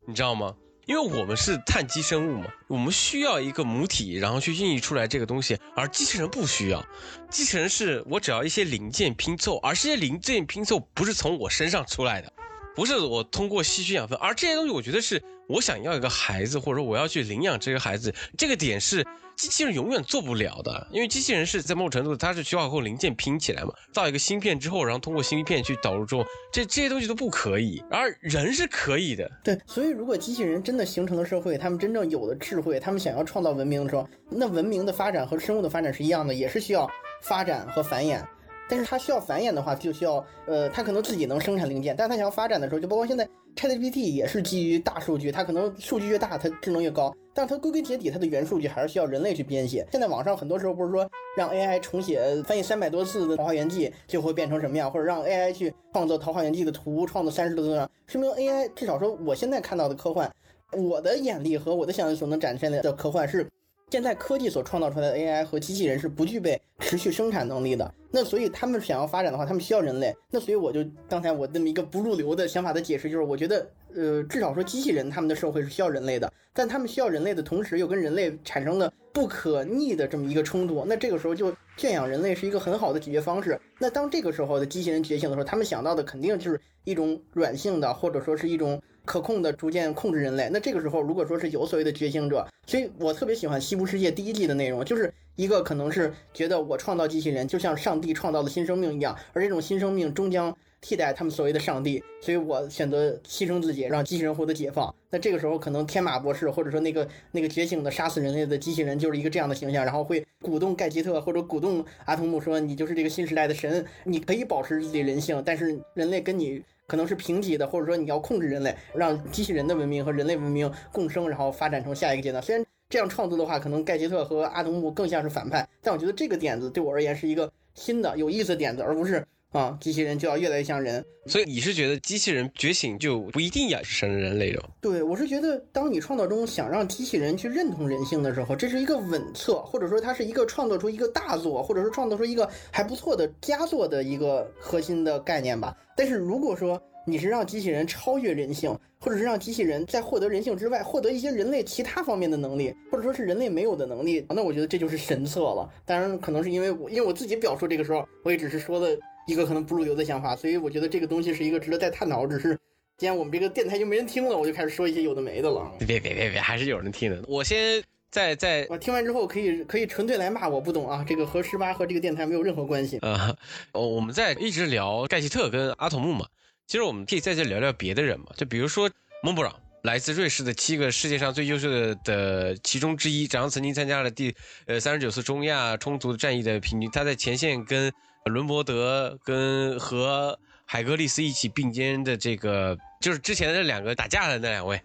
你知道吗？因为我们是碳基生物嘛，我们需要一个母体，然后去孕育出来这个东西，而机器人不需要。机器人是我只要一些零件拼凑，而这些零件拼凑不是从我身上出来的，不是我通过吸取养分，而这些东西我觉得是我想要一个孩子，或者说我要去领养这个孩子，这个点是。机器人永远做不了的，因为机器人是在某种程度，它是需要和零件拼起来嘛，造一个芯片之后，然后通过芯片去导入中，这这些东西都不可以，而人是可以的。对，所以如果机器人真的形成了社会，他们真正有了智慧，他们想要创造文明的时候，那文明的发展和生物的发展是一样的，也是需要发展和繁衍。但是它需要繁衍的话，就需要呃，它可能自己能生产零件，但是它想要发展的时候，就包括现在 ChatGPT 也是基于大数据，它可能数据越大，它智能越高，但是它归根结底，它的原数据还是需要人类去编写。现在网上很多时候不是说让 AI 重写翻译三百多次的《桃花源记》就会变成什么样，或者让 AI 去创作《桃花源记》的图，创作三十多多样，说明 AI 至少说我现在看到的科幻，我的眼力和我的想象所能展现的的科幻是。现在科技所创造出来的 AI 和机器人是不具备持续生产能力的，那所以他们想要发展的话，他们需要人类。那所以我就刚才我这么一个不入流的想法的解释，就是我觉得，呃，至少说机器人他们的社会是需要人类的，但他们需要人类的同时，又跟人类产生了不可逆的这么一个冲突。那这个时候就圈养人类是一个很好的解决方式。那当这个时候的机器人觉醒的时候，他们想到的肯定就是一种软性的，或者说是一种。可控的逐渐控制人类，那这个时候如果说是有所谓的觉醒者，所以我特别喜欢《西部世界》第一季的内容，就是一个可能是觉得我创造机器人就像上帝创造了新生命一样，而这种新生命终将替代他们所谓的上帝，所以我选择牺牲自己，让机器人获得解放。那这个时候可能天马博士或者说那个那个觉醒的杀死人类的机器人就是一个这样的形象，然后会鼓动盖吉特或者鼓动阿童木说你就是这个新时代的神，你可以保持自己人性，但是人类跟你。可能是平级的，或者说你要控制人类，让机器人的文明和人类文明共生，然后发展成下一个阶段。虽然这样创作的话，可能盖杰特和阿童木更像是反派，但我觉得这个点子对我而言是一个新的有意思的点子，而不是啊，机器人就要越来越像人。所以你是觉得机器人觉醒就不一定要生人类了？对，我是觉得当你创造中想让机器人去认同人性的时候，这是一个稳策，或者说它是一个创造出一个大作，或者说创造出一个还不错的佳作的一个核心的概念吧。但是如果说你是让机器人超越人性，或者是让机器人在获得人性之外，获得一些人类其他方面的能力，或者说是人类没有的能力，那我觉得这就是神策了。当然，可能是因为我因为我自己表述这个时候，我也只是说了一个可能不入流的想法，所以我觉得这个东西是一个值得再探讨。只是既然我们这个电台就没人听了，我就开始说一些有的没的了。别别别别，还是有人听的。我先。在在，我听完之后可以可以纯粹来骂我不懂啊，这个和十八和这个电台没有任何关系啊。哦，我们在一直聊盖希特跟阿童木嘛，其实我们可以在这聊聊别的人嘛，就比如说蒙布朗，来自瑞士的七个世界上最优秀的的其中之一，然后曾经参加了第呃三十九次中亚冲突战役的平均，他在前线跟伦伯德跟和海格力斯一起并肩的这个，就是之前的那两个打架的那两位。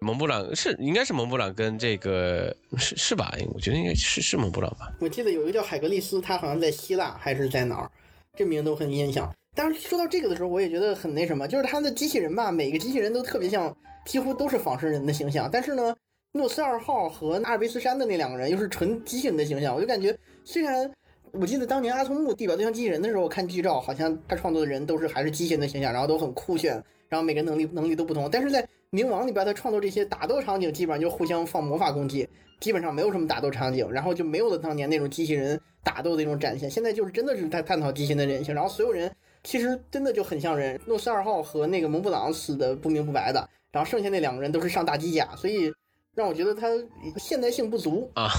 蒙布朗是应该是蒙布朗跟这个是是吧？我觉得应该是是蒙布朗吧。我记得有一个叫海格力斯，他好像在希腊还是在哪儿，这名都很印象。但是说到这个的时候，我也觉得很那什么，就是他的机器人吧，每个机器人都特别像，几乎都是仿生人的形象。但是呢，诺斯二号和阿尔卑斯山的那两个人又是纯机器人的形象。我就感觉，虽然我记得当年阿童木地表对象机器人的时候，看剧照，好像他创作的人都是还是机器人的形象，然后都很酷炫，然后每个人能力能力都不同。但是在冥王里边，他创作这些打斗场景，基本上就互相放魔法攻击，基本上没有什么打斗场景，然后就没有了当年那种机器人打斗的那种展现。现在就是真的是在探讨机器人的人性，然后所有人其实真的就很像人。诺斯二号和那个蒙布朗死的不明不白的，然后剩下那两个人都是上大机甲，所以让我觉得他现代性不足啊。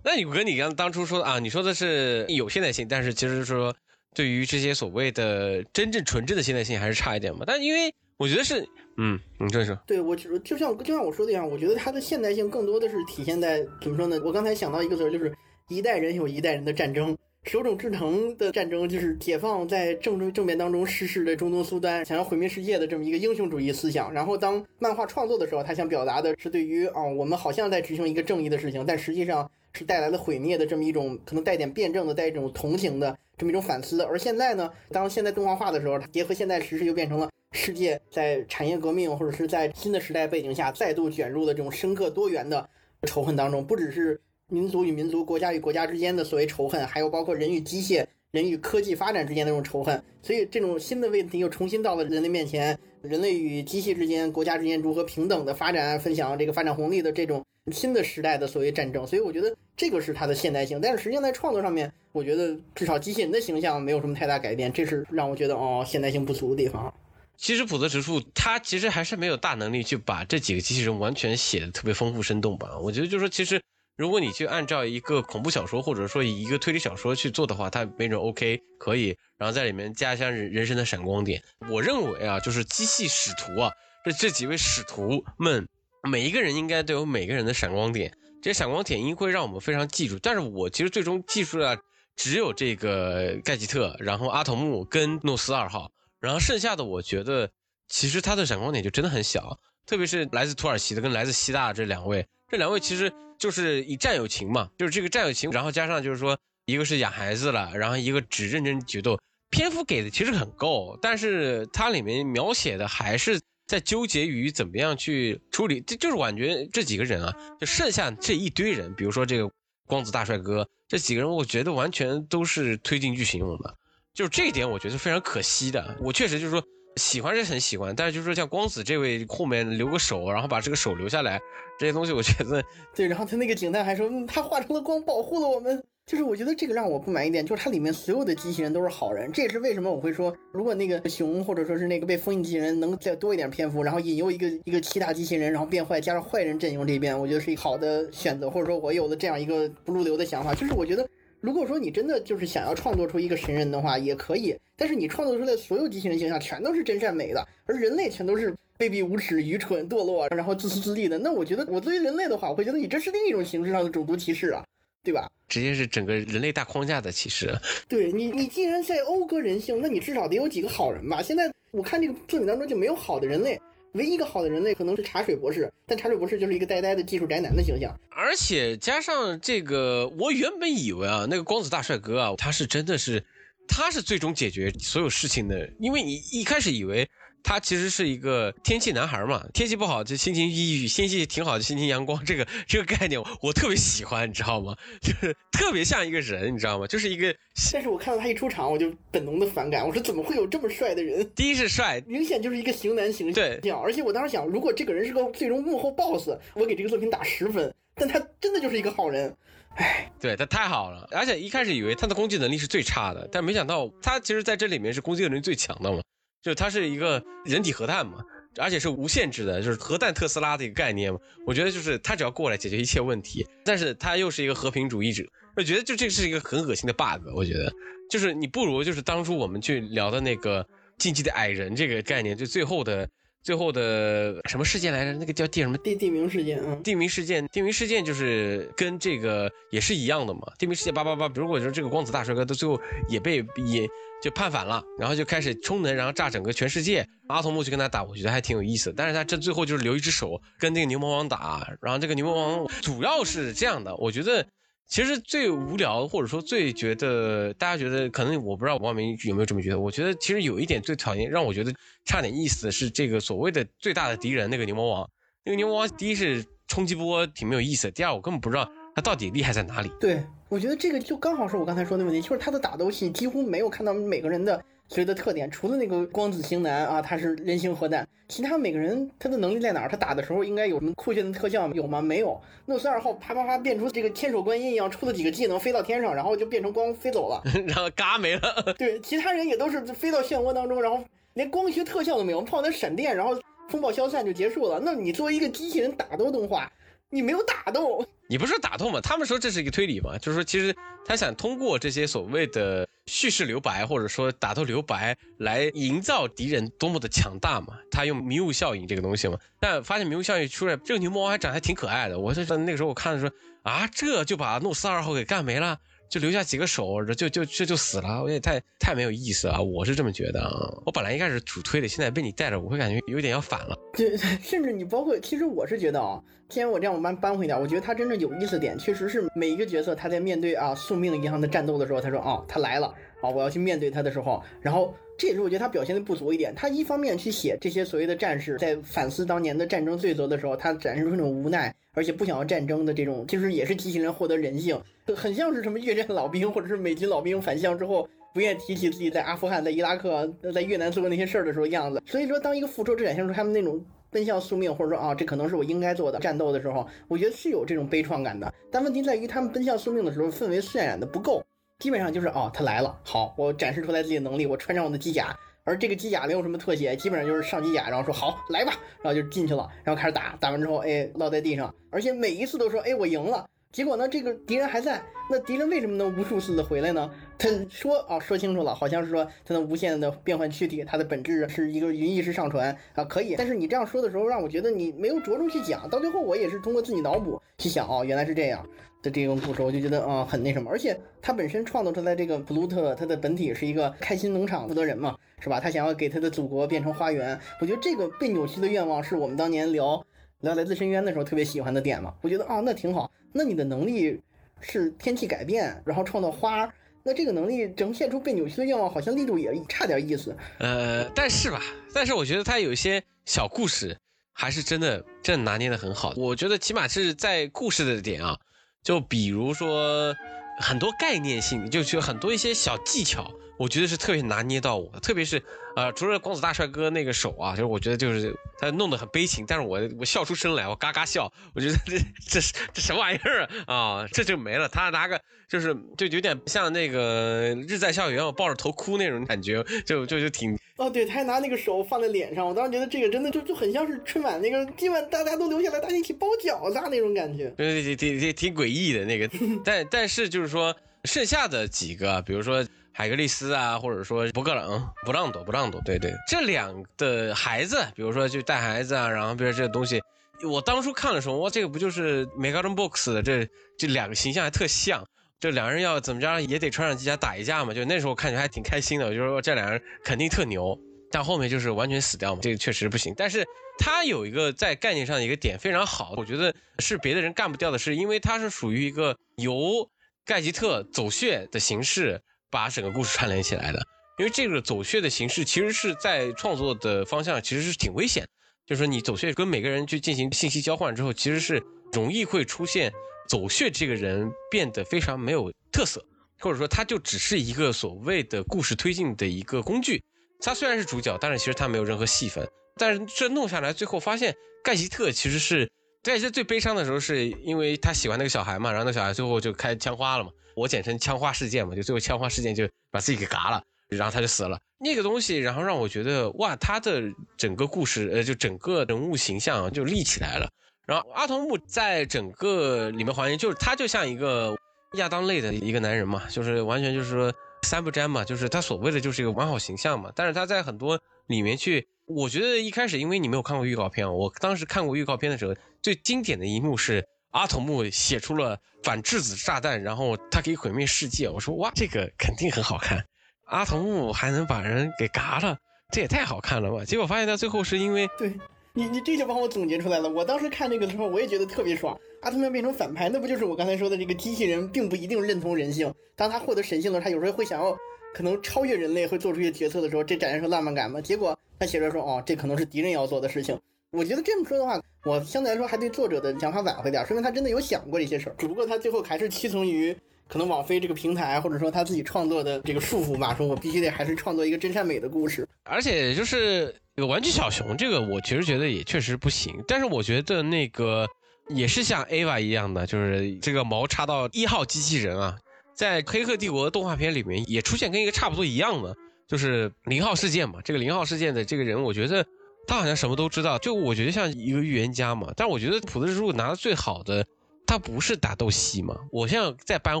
那你跟你刚当初说的啊，你说的是有现代性，但是其实说对于这些所谓的真正纯正的现代性还是差一点嘛。但因为我觉得是。嗯，你这是对我就就像就像我说的一样，我觉得它的现代性更多的是体现在怎么说呢？我刚才想到一个词儿，就是一代人有一代人的战争，手冢治虫的战争就是解放在政治政变当中失势的中东苏丹，想要毁灭世界的这么一个英雄主义思想。然后当漫画创作的时候，他想表达的是对于啊，我们好像在执行一个正义的事情，但实际上是带来了毁灭的这么一种可能带点辩证的、带一种同情的这么一种反思。而现在呢，当现在动画化的时候，它结合现在时事，又变成了世界在产业革命或者是在新的时代背景下再度卷入的这种深刻多元的仇恨当中，不只是民族与民族、国家与国家之间的所谓仇恨，还有包括人与机械。人与科技发展之间的这种仇恨，所以这种新的问题又重新到了人类面前。人类与机器之间、国家之间如何平等的发展、分享这个发展红利的这种新的时代的所谓战争。所以我觉得这个是它的现代性。但是实际上在创作上面，我觉得至少机器人的形象没有什么太大改变，这是让我觉得哦现代性不足的地方。其实普泽直树他其实还是没有大能力去把这几个机器人完全写的特别丰富生动吧。我觉得就是说其实。如果你去按照一个恐怖小说或者说一个推理小说去做的话，它没准 OK 可以，然后在里面加一下人人生的闪光点。我认为啊，就是机器使徒啊，这这几位使徒们，每一个人应该都有每个人的闪光点，这些闪光点应会让我们非常记住。但是我其实最终记住了只有这个盖吉特，然后阿童木跟诺斯二号，然后剩下的我觉得其实他的闪光点就真的很小，特别是来自土耳其的跟来自希腊的这两位。这两位其实就是以战友情嘛，就是这个战友情，然后加上就是说，一个是养孩子了，然后一个只认真决斗，篇幅给的其实很够，但是它里面描写的还是在纠结于怎么样去处理，这就是感觉这几个人啊，就剩下这一堆人，比如说这个光子大帅哥，这几个人，我觉得完全都是推进剧情用的，就是这一点我觉得非常可惜的，我确实就是说。喜欢是很喜欢，但是就是说像光子这位后面留个手，然后把这个手留下来，这些东西我觉得 *laughs* 对。然后他那个警探还说，嗯，他化成了光保护了我们。就是我觉得这个让我不满一点，就是它里面所有的机器人都是好人，这也是为什么我会说，如果那个熊或者说是那个被封印机器人能再多一点篇幅，然后引诱一个一个七大机器人，然后变坏，加上坏人阵营这边，我觉得是一个好的选择，或者说我有了这样一个不入流的想法，就是我觉得。如果说你真的就是想要创作出一个神人的话，也可以。但是你创作出来所有机器人形象全都是真善美的，而人类全都是卑鄙无耻、愚蠢、堕落，然后自私自利的。那我觉得，我作为人类的话，我会觉得你这是另一种形式上的种族歧视啊，对吧？直接是整个人类大框架的歧视。对你，你既然在讴歌人性，那你至少得有几个好人吧？现在我看这个作品当中就没有好的人类。唯一一个好的人类可能是茶水博士，但茶水博士就是一个呆呆的技术宅男的形象。而且加上这个，我原本以为啊，那个光子大帅哥啊，他是真的是，他是最终解决所有事情的，因为你一开始以为。他其实是一个天气男孩嘛，天气不好就心情抑郁，天气挺好就心情阳光。这个 *laughs* 这个概念我特别喜欢，你知道吗？*laughs* 就是特别像一个人，你知道吗？就是一个。但是我看到他一出场，我就本能的反感。我说怎么会有这么帅的人？第一是帅，明显就是一个型男形象。对，而且我当时想，如果这个人是个最终幕后 boss，我给这个作品打十分。但他真的就是一个好人，唉，对他太好了。而且一开始以为他的攻击能力是最差的，但没想到他其实在这里面是攻击能力最强的嘛。就它是一个人体核弹嘛，而且是无限制的，就是核弹特斯拉的一个概念嘛。我觉得就是他只要过来解决一切问题，但是他又是一个和平主义者，我觉得就这是一个很恶心的 bug。我觉得就是你不如就是当初我们去聊的那个禁忌的矮人这个概念，就最后的。最后的什么事件来着？那个叫地什么地地名事件啊？地名事件，地名事件就是跟这个也是一样的嘛。地名事件八八八，比如我说这个光子大帅哥，到最后也被也就叛反了，然后就开始充能，然后炸整个全世界。阿童木去跟他打，我觉得还挺有意思。但是他这最后就是留一只手跟那个牛魔王打，然后这个牛魔王主要是这样的，我觉得。其实最无聊，或者说最觉得大家觉得可能我不知道王明有没有这么觉得。我觉得其实有一点最讨厌，让我觉得差点意思的是这个所谓的最大的敌人那个牛魔王。那个牛魔王第一是冲击波挺没有意思，第二我根本不知道他到底厉害在哪里。对，我觉得这个就刚好是我刚才说的问题，就是他的打斗戏几乎没有看到每个人的。所以的特点，除了那个光子型男啊，他是人形核弹，其他每个人他的能力在哪儿？他打的时候应该有什么酷炫的特效有吗？没有。诺斯二号啪啪啪变出这个千手观音一样，出了几个技能飞到天上，然后就变成光飞走了，*laughs* 然后嘎没了。*laughs* 对，其他人也都是飞到漩涡当中，然后连光学特效都没有，放点闪电，然后风暴消散就结束了。那你作为一个机器人打斗动画。你没有打斗，你不是打斗吗？他们说这是一个推理嘛，就是说其实他想通过这些所谓的叙事留白，或者说打斗留白来营造敌人多么的强大嘛。他用迷雾效应这个东西嘛，但发现迷雾效应出来，这个牛魔王还长得还挺可爱的。我是那个时候我看的时候啊，这就把诺斯二号给干没了。就留下几个手，就就这就死了，我也太太没有意思了，我是这么觉得啊。我本来一开始主推的，现在被你带着，我会感觉有点要反了。*laughs* 对，*laughs* 甚至你包括，其实我是觉得啊，既然我这样我搬搬回点，我觉得他真正有意思点，确实是每一个角色他在面对啊宿命一样的战斗的时候，他说哦，他来了，啊，我要去面对他的时候，然后。这也是我觉得他表现的不足一点。他一方面去写这些所谓的战士在反思当年的战争罪责的时候，他展示出那种无奈，而且不想要战争的这种，就是也是机器人获得人性，很像是什么越战老兵或者是美军老兵返乡之后不愿提起自己在阿富汗、在伊拉克、在越南做过那些事儿的时候样子。所以说，当一个复仇者展现出他们那种奔向宿命，或者说啊，这可能是我应该做的战斗的时候，我觉得是有这种悲怆感的。但问题在于，他们奔向宿命的时候，氛围渲染的不够。基本上就是哦，他来了，好，我展示出来自己的能力，我穿上我的机甲，而这个机甲没有什么特写，基本上就是上机甲，然后说好来吧，然后就进去了，然后开始打，打完之后，哎，落在地上，而且每一次都说，哎，我赢了。结果呢，这个敌人还在，那敌人为什么能无数次的回来呢？他说啊，说清楚了，好像是说他能无限的变换躯体，它的本质是一个云意识上传啊，可以。但是你这样说的时候，让我觉得你没有着重去讲，到最后我也是通过自己脑补去想，哦，原来是这样。的这种故事，我就觉得啊很那什么，而且他本身创造出来这个布鲁特，他的本体是一个开心农场负责人嘛，是吧？他想要给他的祖国变成花园，我觉得这个被扭曲的愿望是我们当年聊聊来自深渊的时候特别喜欢的点嘛。我觉得啊那挺好，那你的能力是天气改变，然后创造花，那这个能力呈现出被扭曲的愿望，好像力度也差点意思。呃，但是吧，但是我觉得他有一些小故事还是真的真的拿捏的很好，我觉得起码是在故事的点啊。就比如说，很多概念性，就是很多一些小技巧，我觉得是特别拿捏到我的。特别是，呃，除了光子大帅哥那个手啊，就是我觉得就是他弄得很悲情，但是我我笑出声来，我嘎嘎笑。我觉得这这这什么玩意儿啊？这就没了。他拿个就是就有点像那个日在校园，我抱着头哭那种感觉，就就就挺。哦，对，他还拿那个手放在脸上，我当时觉得这个真的就就很像是春晚那个今晚大家都留下来，大家一起包饺子那种感觉，对对，挺挺挺诡异的那个。*laughs* 但但是就是说，剩下的几个，比如说海格力斯啊，或者说博格朗、不让躲、不让躲，对对，这两的孩子，比如说就带孩子啊，然后比如这个东西，我当初看的时候，哇，这个不就是 Megaton Box 的这这两个形象还特像。这两人要怎么着也得穿上机甲打一架嘛，就那时候看起来还挺开心的，我就说这两人肯定特牛，但后面就是完全死掉嘛，这个确实不行。但是他有一个在概念上的一个点非常好，我觉得是别的人干不掉的，是因为他是属于一个由盖吉特走穴的形式把整个故事串联起来的。因为这个走穴的形式其实是在创作的方向其实是挺危险，就是说你走穴跟每个人去进行信息交换之后，其实是容易会出现。走穴这个人变得非常没有特色，或者说他就只是一个所谓的故事推进的一个工具。他虽然是主角，但是其实他没有任何戏份。但是这弄下来，最后发现盖吉特其实是盖吉特最悲伤的时候，是因为他喜欢那个小孩嘛，然后那小孩最后就开枪花了嘛，我简称枪花事件嘛，就最后枪花事件就把自己给嘎了，然后他就死了。那个东西，然后让我觉得哇，他的整个故事，呃，就整个人物形象就立起来了。然后阿童木在整个里面还原，就是他就像一个亚当类的一个男人嘛，就是完全就是说三不沾嘛，就是他所谓的就是一个完好形象嘛。但是他在很多里面去，我觉得一开始因为你没有看过预告片，我当时看过预告片的时候，最经典的一幕是阿童木写出了反质子炸弹，然后他可以毁灭世界。我说哇，这个肯定很好看，阿童木还能把人给嘎了，这也太好看了吧？结果发现他最后是因为对。你你这就帮我总结出来了。我当时看这个的时候，我也觉得特别爽。阿特曼变成反派，那不就是我刚才说的这个机器人并不一定认同人性。当他获得神性了，他有时候会想要可能超越人类，会做出一些决策的时候，这展现出浪漫感嘛？结果他写着说，哦，这可能是敌人要做的事情。我觉得这么说的话，我相对来说还对作者的想法挽回点，说明他真的有想过这些事儿。只不过他最后还是屈从于可能网飞这个平台，或者说他自己创作的这个束缚吧，说我必须得还是创作一个真善美的故事。而且就是。这个玩具小熊，这个我其实觉得也确实不行，但是我觉得那个也是像 Ava 一样的，就是这个毛插到一号机器人啊，在《黑客帝国》动画片里面也出现跟一个差不多一样的，就是零号事件嘛。这个零号事件的这个人，我觉得他好像什么都知道，就我觉得像一个预言家嘛。但我觉得普特之路拿的最好的，他不是打斗戏嘛。我现在再扳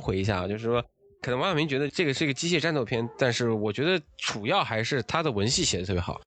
回一下，就是说，可能王小明觉得这个是一个机械战斗片，但是我觉得主要还是他的文戏写的特别好。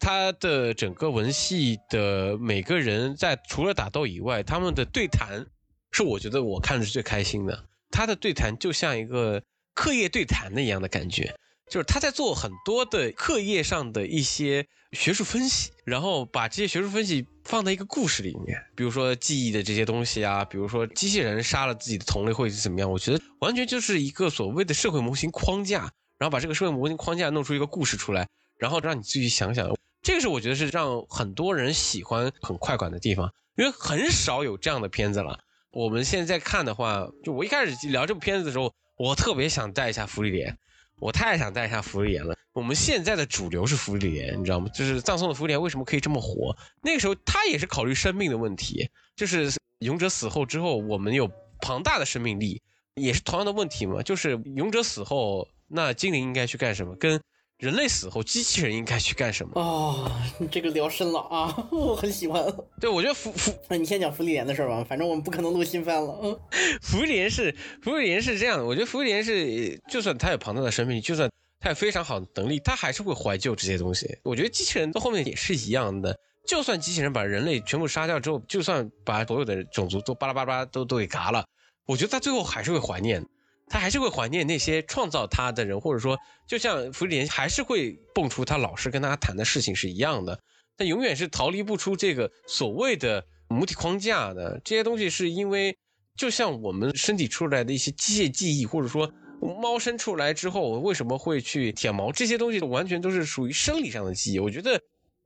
他的整个文戏的每个人在除了打斗以外，他们的对谈是我觉得我看的是最开心的。他的对谈就像一个课业对谈的一样的感觉，就是他在做很多的课业上的一些学术分析，然后把这些学术分析放在一个故事里面，比如说记忆的这些东西啊，比如说机器人杀了自己的同类会是怎么样，我觉得完全就是一个所谓的社会模型框架，然后把这个社会模型框架弄出一个故事出来，然后让你自己想想，这个是我觉得是让很多人喜欢很快感的地方，因为很少有这样的片子了。我们现在看的话，就我一开始聊这部片子的时候，我特别想带一下福利莲，我太想带一下福利莲了。我们现在的主流是福利莲，你知道吗？就是葬送的福利莲为什么可以这么火？那个时候他也是考虑生命的问题，就是勇者死后之后，我们有庞大的生命力，也是同样的问题嘛。就是勇者死后，那精灵应该去干什么？跟人类死后，机器人应该去干什么？哦，你这个聊深了啊，*laughs* 我很喜欢。对，我觉得福福，那你先讲福利莲的事儿吧，反正我们不可能录新番了。*laughs* 嗯，福利莲是福利莲是这样的，我觉得福利莲是，就算他有庞大的生命力，就算他有非常好的能力，他还是会怀旧这些东西。我觉得机器人到后面也是一样的，就算机器人把人类全部杀掉之后，就算把所有的种族都巴拉巴拉都都给嘎了，我觉得他最后还是会怀念。他还是会怀念那些创造他的人，或者说，就像福利莲还是会蹦出他老师跟他谈的事情是一样的，他永远是逃离不出这个所谓的母体框架的。这些东西是因为，就像我们身体出来的一些机械记忆，或者说猫生出来之后我为什么会去舔毛，这些东西完全都是属于生理上的记忆。我觉得。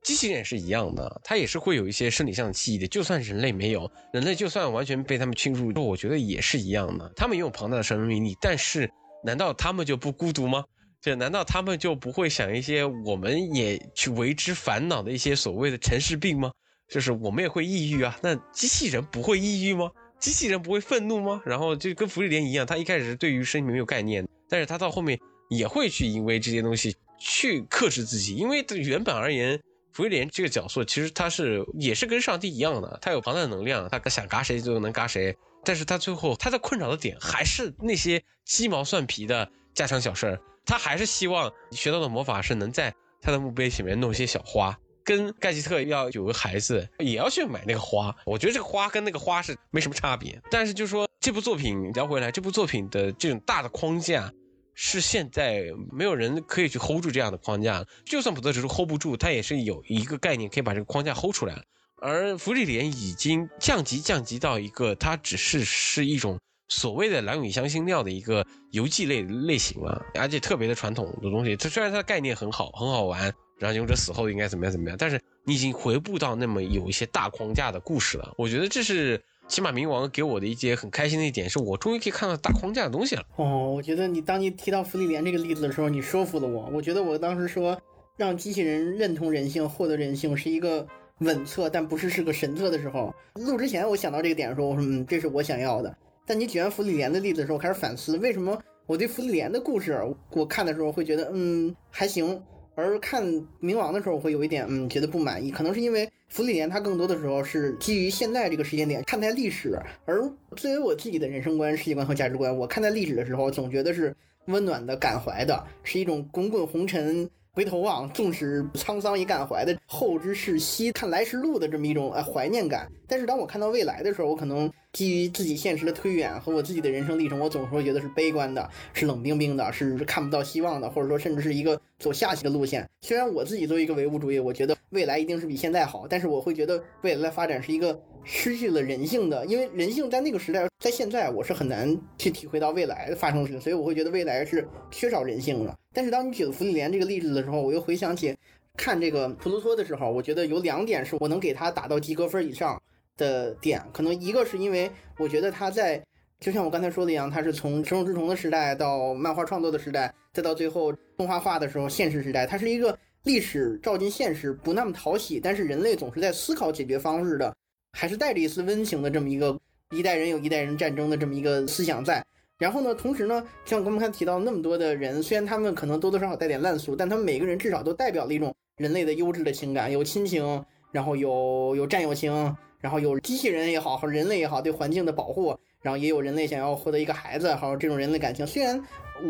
机器人也是一样的，它也是会有一些生理上的记忆的。就算人类没有，人类就算完全被他们侵入，我觉得也是一样的。他们拥有庞大的生命力，但是难道他们就不孤独吗？这难道他们就不会想一些我们也去为之烦恼的一些所谓的城市病吗？就是我们也会抑郁啊。那机器人不会抑郁吗？机器人不会愤怒吗？然后就跟福利莲一样，他一开始是对于生命没有概念，但是他到后面也会去因为这些东西去克制自己，因为原本而言。福威廉这个角色其实他是也是跟上帝一样的，他有庞大的能量，他想嘎谁就能嘎谁。但是他最后他的困扰的点还是那些鸡毛蒜皮的家常小事儿，他还是希望学到的魔法是能在他的墓碑前面弄一些小花，跟盖吉特要有个孩子也要去买那个花。我觉得这个花跟那个花是没什么差别。但是就说这部作品聊回来，这部作品的这种大的框架。是现在没有人可以去 hold 住这样的框架，就算普泽直树 hold 不住，他也是有一个概念可以把这个框架 hold 出来。而福利莲已经降级降级到一个，它只是是一种所谓的蓝雨香辛料的一个游记类类型了，而且特别的传统的东西。它虽然它的概念很好，很好玩，然后勇者死后应该怎么样怎么样，但是你已经回不到那么有一些大框架的故事了。我觉得这是。起码冥王给我的一些很开心的一点，是我终于可以看到大框架的东西了。哦，我觉得你当你提到福利莲这个例子的时候，你说服了我。我觉得我当时说让机器人认同人性、获得人性是一个稳策，但不是是个神策的时候，录之前我想到这个点的时候，我说嗯，这是我想要的。但你举完福利莲的例子的时候，我开始反思，为什么我对福利莲的故事我看的时候会觉得嗯还行。而看冥王的时候，我会有一点嗯觉得不满意，可能是因为福利莲它更多的时候是基于现在这个时间点看待历史，而作为我自己的人生观、世界观和价值观，我看待历史的时候总觉得是温暖的、感怀的，是一种滚滚红尘。回头望，纵使沧桑已感怀的后之视兮，看来时路的这么一种呃怀念感。但是当我看到未来的时候，我可能基于自己现实的推远和我自己的人生历程，我总是会觉得是悲观的，是冷冰冰的，是看不到希望的，或者说甚至是一个走下棋的路线。虽然我自己作为一个唯物主义，我觉得未来一定是比现在好，但是我会觉得未来的发展是一个失去了人性的，因为人性在那个时代，在现在我是很难去体会到未来发生的事情，所以我会觉得未来是缺少人性的。但是当你举了福利莲这个例子的时候，我又回想起看这个普鲁托的时候，我觉得有两点是我能给他打到及格分以上的点。可能一个是因为我觉得他在，就像我刚才说的一样，他是从神兽之虫的时代到漫画创作的时代，再到最后动画化的时候现实时代，它是一个历史照进现实不那么讨喜，但是人类总是在思考解决方式的，还是带着一丝温情的这么一个一代人有一代人战争的这么一个思想在。然后呢？同时呢，像我刚才提到那么多的人，虽然他们可能多多少少带点烂俗，但他们每个人至少都代表了一种人类的优质的情感，有亲情，然后有有战友情，然后有机器人也好，和人类也好，对环境的保护，然后也有人类想要获得一个孩子，还有这种人类感情。虽然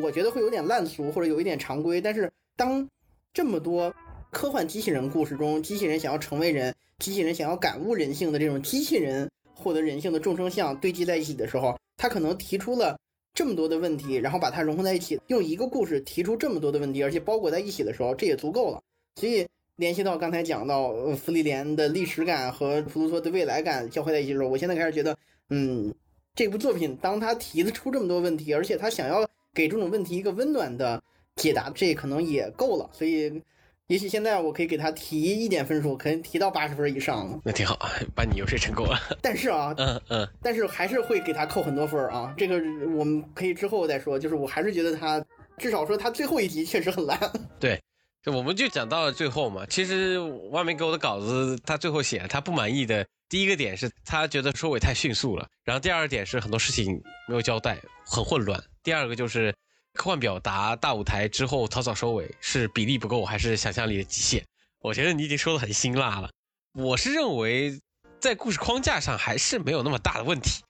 我觉得会有点烂俗或者有一点常规，但是当这么多科幻机器人故事中，机器人想要成为人，机器人想要感悟人性的这种机器人获得人性的众生相堆积在一起的时候，他可能提出了。这么多的问题，然后把它融合在一起，用一个故事提出这么多的问题，而且包裹在一起的时候，这也足够了。所以联系到刚才讲到呃芙莉莲的历史感和普鲁托的未来感交汇在一起的时候，我现在开始觉得，嗯，这部作品当他提得出这么多问题，而且他想要给这种问题一个温暖的解答，这可能也够了。所以。也许现在我可以给他提一点分数，可能提到八十分以上那挺好，*laughs* 把你游说成功了。*laughs* 但是啊，嗯嗯，但是还是会给他扣很多分啊。这个我们可以之后再说。就是我还是觉得他，至少说他最后一集确实很烂。*laughs* 对，就我们就讲到了最后嘛。其实外面给我的稿子，他最后写他不满意的第一个点是他觉得收尾太迅速了，然后第二个点是很多事情没有交代，很混乱。第二个就是。科幻表达大舞台之后草草收尾，是比例不够还是想象力的极限？我觉得你已经说的很辛辣了。我是认为在故事框架上还是没有那么大的问题，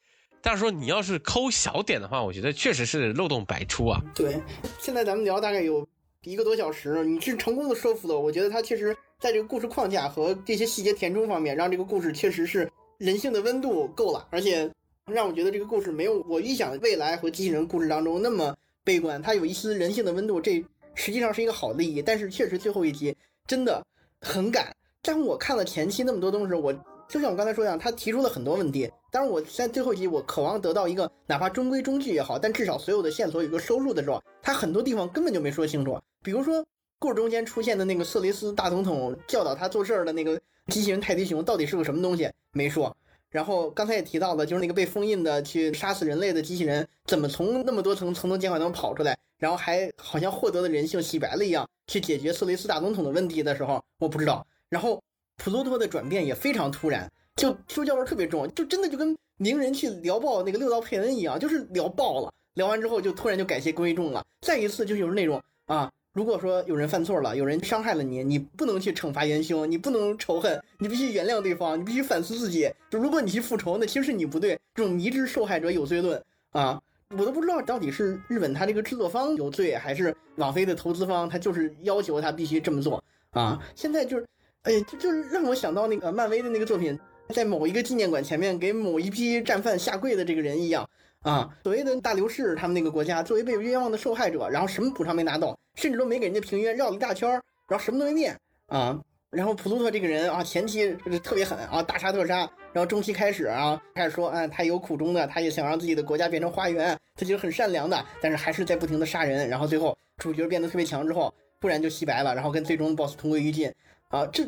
但是说你要是抠小点的话，我觉得确实是漏洞百出啊。对，现在咱们聊大概有一个多小时，你是成功的说服了我觉得他确实在这个故事框架和这些细节填充方面，让这个故事确实是人性的温度够了，而且让我觉得这个故事没有我预想未来和机器人故事当中那么。悲观，它有一丝人性的温度，这实际上是一个好的意义。但是确实最后一集真的很赶。当我看了前期那么多东西，我就像我刚才说一样，他提出了很多问题。当然，我在最后一集，我渴望得到一个哪怕中规中矩也好，但至少所有的线索有个收入的时候，他很多地方根本就没说清楚。比如说故事中间出现的那个瑟雷斯大总统教导他做事儿的那个机器人泰迪熊到底是个什么东西，没说。然后刚才也提到了，就是那个被封印的去杀死人类的机器人，怎么从那么多层层层监管当中跑出来，然后还好像获得了人性，洗白了一样，去解决瑟雷斯大总统的问题的时候，我不知道。然后普鲁托的转变也非常突然，就说教味特别重，就真的就跟名人去聊爆那个六道佩恩一样，就是聊爆了。聊完之后就突然就改邪归正了，再一次就有那种啊。如果说有人犯错了，有人伤害了你，你不能去惩罚元凶，你不能仇恨，你必须原谅对方，你必须反思自己。就如果你去复仇，那其实是你不对。这种迷之受害者有罪论啊，我都不知道到底是日本他这个制作方有罪，还是网飞的投资方他就是要求他必须这么做啊。现在就是，哎，就就是让我想到那个漫威的那个作品，在某一个纪念馆前面给某一批战犯下跪的这个人一样。啊，所谓的大流士，他们那个国家作为被冤枉的受害者，然后什么补偿没拿到，甚至都没给人家平冤，绕了一大圈儿，然后什么都没变啊。然后普鲁特这个人啊，前期特别狠啊，大杀特杀，然后中期开始啊，开始说，啊，他有苦衷的，他也想让自己的国家变成花园，他其实很善良的，但是还是在不停的杀人。然后最后主角变得特别强之后，突然就洗白了，然后跟最终 boss 同归于尽啊。这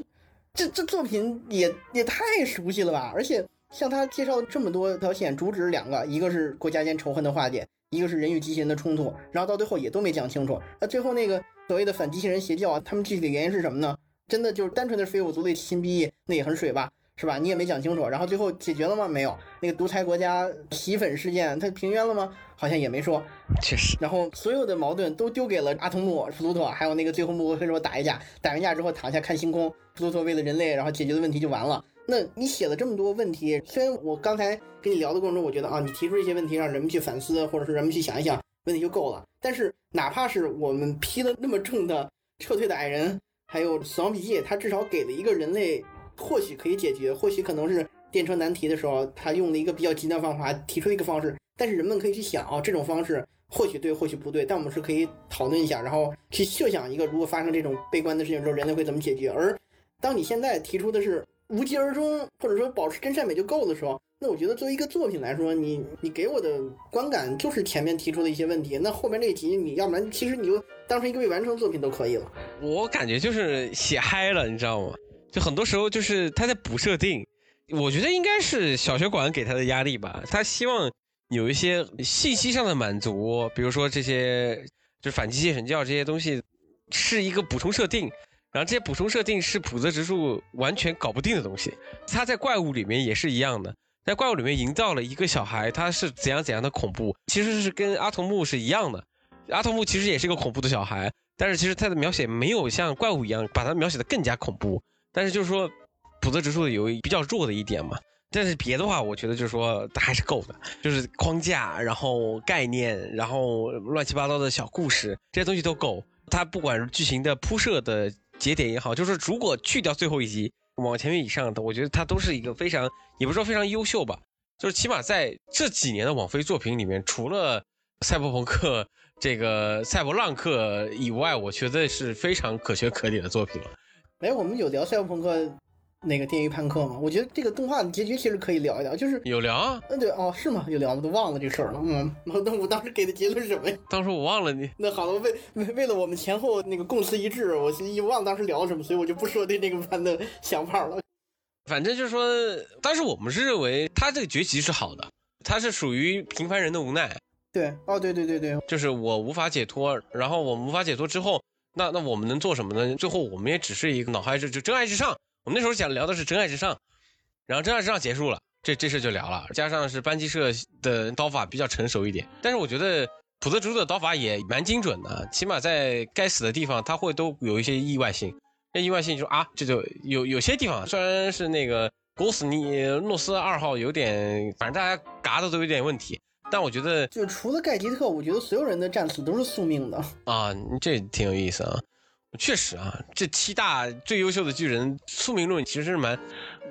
这这作品也也太熟悉了吧，而且。像他介绍这么多条线，主旨两个，一个是国家间仇恨的化解，一个是人与机器人的冲突，然后到最后也都没讲清楚。那最后那个所谓的反机器人邪教啊，他们具体的原因是什么呢？真的就是单纯的非我族类亲逼义，那也很水吧，是吧？你也没讲清楚。然后最后解决了吗？没有。那个独裁国家洗粉事件，他平冤了吗？好像也没说。确实。然后所有的矛盾都丢给了阿童木、普鲁托，还有那个最后木偶黑手打一架，打完架之后躺下看星空，普鲁托为了人类，然后解决的问题就完了。那你写了这么多问题，虽然我刚才跟你聊的过程中，我觉得啊，你提出一些问题，让人们去反思，或者是人们去想一想，问题就够了。但是哪怕是我们批了那么重的撤退的矮人，还有死亡笔记，它至少给了一个人类或许可以解决，或许可能是电车难题的时候，他用了一个比较极端方法提出一个方式。但是人们可以去想啊，这种方式或许对，或许不对，但我们是可以讨论一下，然后去设想一个如果发生这种悲观的事情之后，人类会怎么解决。而当你现在提出的是。无疾而终，或者说保持真善美就够的时候，那我觉得作为一个作品来说，你你给我的观感就是前面提出的一些问题，那后面这一集你要不然其实你就当成一个未完成作品都可以了。我感觉就是写嗨了，你知道吗？就很多时候就是他在补设定，我觉得应该是小学馆给他的压力吧，他希望有一些信息上的满足，比如说这些就反机械神教这些东西是一个补充设定。然后这些补充设定是普泽直树完全搞不定的东西，他在怪物里面也是一样的，在怪物里面营造了一个小孩，他是怎样怎样的恐怖，其实是跟阿童木是一样的，阿童木其实也是一个恐怖的小孩，但是其实他的描写没有像怪物一样把他描写的更加恐怖，但是就是说普泽直树有比较弱的一点嘛，但是别的话我觉得就是说还是够的，就是框架，然后概念，然后乱七八糟的小故事这些东西都够，他不管是剧情的铺设的。节点也好，就是如果去掉最后一集，往前面以上的，我觉得它都是一个非常，也不是说非常优秀吧，就是起码在这几年的网飞作品里面，除了赛博朋克这个赛博浪客以外，我觉得是非常可圈可点的作品了。哎，我们有聊赛博朋克那个电锯判客吗？我觉得这个动画的结局其实可以聊一聊，就是有聊啊，嗯，对哦，是吗？有聊，我都忘了这事儿了。嗯，那我当时给的结论是什么呀？当时我忘了你。那好了，为为为了我们前后那个共识一致，我一忘当时聊什么，所以我就不说对那个番的想法了。反正就是说，当时我们是认为他这个结局是好的，他是属于平凡人的无奈。对，哦，对对对对，就是我无法解脱，然后我们无法解脱之后。那那我们能做什么呢？最后我们也只是一个脑海就就真爱至上。我们那时候想聊的是真爱至上，然后真爱至上结束了，这这事就聊了。加上是班级社的刀法比较成熟一点，但是我觉得普泽猪的刀法也蛮精准的，起码在该死的地方他会都有一些意外性。那意外性就是啊，这就有有些地方虽然是那个古斯尼诺斯二号有点，反正大家嘎的都有点问题。但我觉得，就除了盖吉特，我觉得所有人的战死都是宿命的啊，这挺有意思啊。确实啊，这七大最优秀的巨人宿命论其实是蛮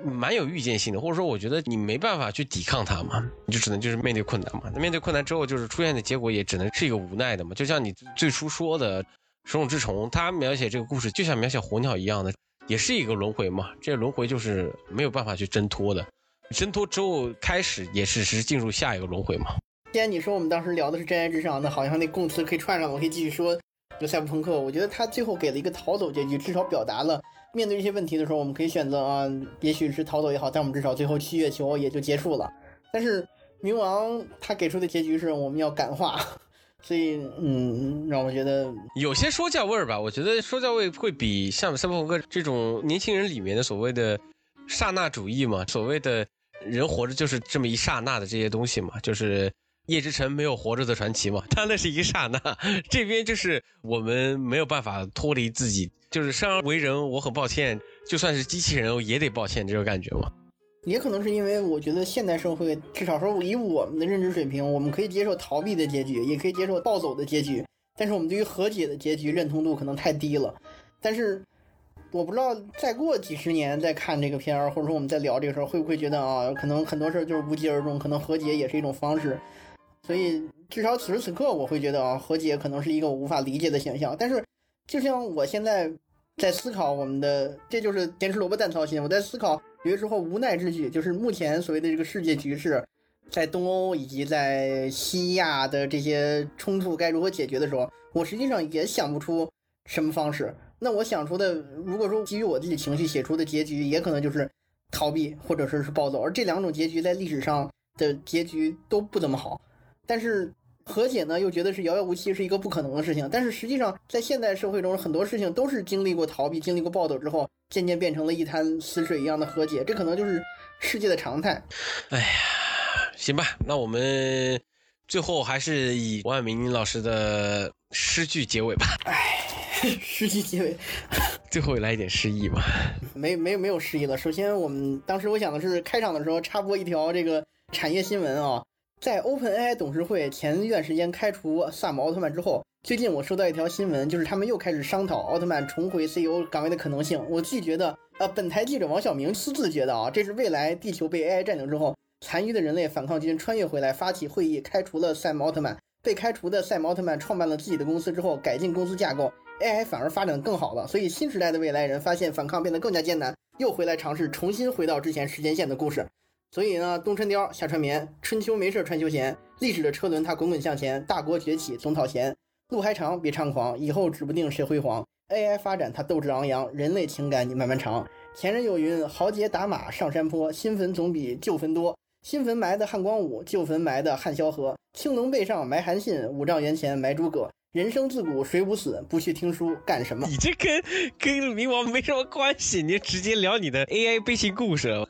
蛮有预见性的，或者说我觉得你没办法去抵抗它嘛，你就只能就是面对困难嘛。那面对困难之后，就是出现的结果也只能是一个无奈的嘛。就像你最初说的《手冢治虫》，他描写这个故事就像描写火鸟一样的，也是一个轮回嘛。这轮回就是没有办法去挣脱的。挣脱之后，开始也是是进入下一个轮回嘛。既然你说我们当时聊的是真爱至上，那好像那供词可以串上，我可以继续说。就赛博朋克，我觉得他最后给了一个逃走结局，至少表达了面对这些问题的时候，我们可以选择啊，也许是逃走也好，但我们至少最后去月球也就结束了。但是冥王他给出的结局是我们要感化，所以嗯，让我觉得有些说教味儿吧。我觉得说教味会比像赛博朋克这种年轻人里面的所谓的刹那主义嘛，所谓的。人活着就是这么一刹那的这些东西嘛，就是叶之城没有活着的传奇嘛，他那是一刹那，这边就是我们没有办法脱离自己，就是生而为人，我很抱歉，就算是机器人我也得抱歉这种感觉嘛。也可能是因为我觉得现代社会，至少说以我们的认知水平，我们可以接受逃避的结局，也可以接受暴走的结局，但是我们对于和解的结局认同度可能太低了，但是。我不知道再过几十年再看这个片儿，或者说我们在聊这个事儿，会不会觉得啊，可能很多事儿就是无疾而终，可能和解也是一种方式。所以至少此时此刻，我会觉得啊，和解可能是一个我无法理解的现象。但是，就像我现在在思考我们的，这就是坚持萝卜淡操心。我在思考有些时候无奈之举，就是目前所谓的这个世界局势，在东欧以及在西亚的这些冲突该如何解决的时候，我实际上也想不出什么方式。那我想出的，如果说基于我自己情绪写出的结局，也可能就是逃避或者说是暴走，而这两种结局在历史上的结局都不怎么好。但是和解呢，又觉得是遥遥无期，是一个不可能的事情。但是实际上，在现代社会中，很多事情都是经历过逃避、经历过暴走之后，渐渐变成了一滩死水一样的和解。这可能就是世界的常态。哎呀，行吧，那我们最后还是以王阳明老师的诗句结尾吧。哎。*laughs* 诗句结尾，最后来一点诗意吧。*laughs* 没没有没有诗意了。首先，我们当时我想的是开场的时候插播一条这个产业新闻啊，在 OpenAI 董事会前一段时间开除萨姆奥特曼之后，最近我收到一条新闻，就是他们又开始商讨奥特曼重回 CEO 岗位的可能性。我自己觉得，呃，本台记者王晓明私自觉得啊，这是未来地球被 AI 占领之后，残余的人类反抗军穿越回来发起会议，开除了赛姆奥特曼。被开除的赛姆奥特曼创办了自己的公司之后，改进公司架构。AI 反而发展更好了，所以新时代的未来人发现反抗变得更加艰难，又回来尝试重新回到之前时间线的故事。所以呢，冬春貂夏穿棉，春秋没事穿休闲，历史的车轮它滚滚向前，大国崛起总讨嫌，路还长别猖狂，以后指不定谁辉煌。AI 发展它斗志昂扬，人类情感你慢慢尝。前人有云，豪杰打马上山坡，新坟总比旧坟多。新坟埋的汉光武，旧坟埋的汉萧何。青龙背上埋韩信，五丈原前埋诸葛。人生自古谁无死，不去听书干什么？你这跟跟冥王没什么关系，你直接聊你的 AI 悲情故事。呃，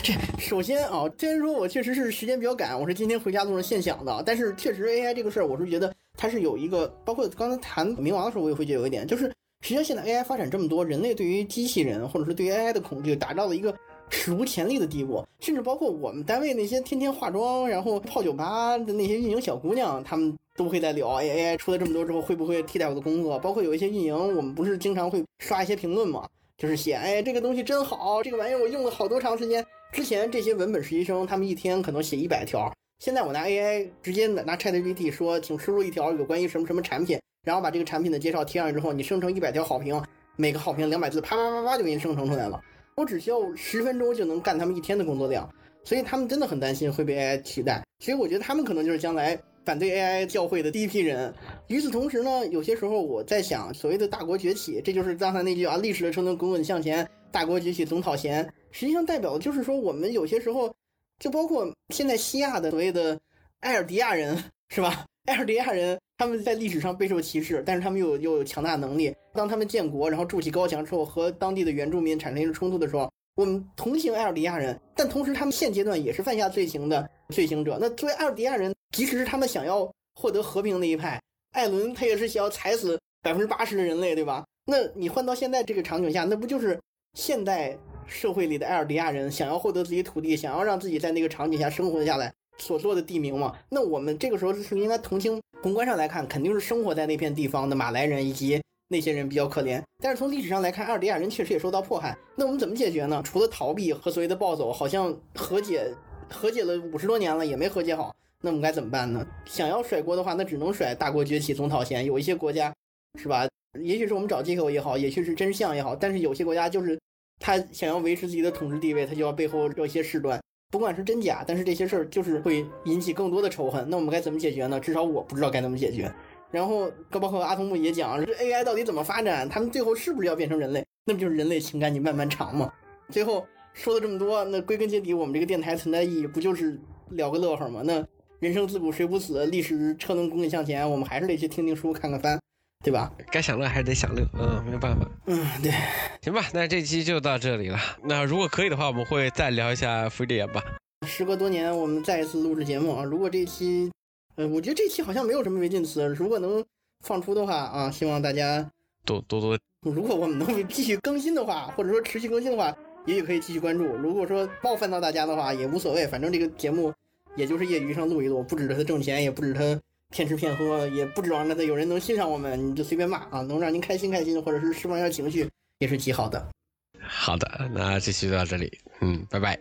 这首先啊，虽然说我确实是时间比较赶，我是今天回家路上现想的，但是确实 AI 这个事儿，我是觉得它是有一个，包括刚才谈冥王的时候，我也会觉得有一点，就是实际上现在 AI 发展这么多，人类对于机器人或者是对于 AI 的恐惧，达到了一个史无前例的地步，甚至包括我们单位那些天天化妆然后泡酒吧的那些运营小姑娘，她们。都会在聊 AI 出了这么多之后会不会替代我的工作？包括有一些运营，我们不是经常会刷一些评论嘛，就是写哎这个东西真好，这个玩意儿我用了好多长时间。之前这些文本实习生他们一天可能写一百条，现在我拿 AI 直接拿 ChatGPT 说，请输入一条有关于什么什么产品，然后把这个产品的介绍贴上去之后，你生成一百条好评，每个好评两百字，啪啪啪啪就给你生成出来了。我只需要十分钟就能干他们一天的工作量，所以他们真的很担心会被 AI 取代。其实我觉得他们可能就是将来反对 AI 教会的第一批人。与此同时呢，有些时候我在想，所谓的大国崛起，这就是刚才那句啊，历史的车轮滚滚向前，大国崛起总讨嫌，实际上代表的就是说，我们有些时候，就包括现在西亚的所谓的埃尔迪亚人，是吧？埃尔迪亚人他们在历史上备受歧视，但是他们又又有强大能力。当他们建国，然后筑起高墙之后，和当地的原住民产生一个冲突的时候，我们同情埃尔迪亚人，但同时他们现阶段也是犯下罪行的罪行者。那作为埃尔迪亚人，即使是他们想要获得和平那一派，艾伦他也是想要踩死百分之八十的人类，对吧？那你换到现在这个场景下，那不就是现代社会里的埃尔迪亚人想要获得自己土地，想要让自己在那个场景下生活下来所做的地名嘛？那我们这个时候是应该同情。宏观上来看，肯定是生活在那片地方的马来人以及。那些人比较可怜，但是从历史上来看，阿尔迪亚人确实也受到迫害。那我们怎么解决呢？除了逃避和所谓的暴走，好像和解和解了五十多年了，也没和解好。那我们该怎么办呢？想要甩锅的话，那只能甩大国崛起总讨嫌。有一些国家，是吧？也许是我们找借口也好，也许是真相也好，但是有些国家就是他想要维持自己的统治地位，他就要背后做一些事端，不管是真假，但是这些事儿就是会引起更多的仇恨。那我们该怎么解决呢？至少我不知道该怎么解决。然后高，包括阿童木也讲，这 AI 到底怎么发展？他们最后是不是要变成人类？那不就是人类情感你漫漫长吗？最后说了这么多，那归根结底，我们这个电台存在意义不就是聊个乐呵吗？那人生自古谁不死？历史车轮滚滚向前，我们还是得去听听书，看看番，对吧？该享乐还是得享乐，嗯，没有办法。嗯，对，行吧，那这期就到这里了。那如果可以的话，我们会再聊一下福利点吧。时隔多年，我们再一次录制节目啊。如果这期。呃，我觉得这期好像没有什么违禁词，如果能放出的话啊，希望大家多多多。如果我们能继续更新的话，或者说持续更新的话，也许可以继续关注。如果说冒犯到大家的话，也无所谓，反正这个节目也就是业余上录一录，不指着它挣钱，也不指他骗吃骗喝，也不指望着他有人能欣赏我们，你就随便骂啊，能让您开心开心，或者是释放一下情绪，也是极好的。好的，那这期就到这里，嗯，拜拜。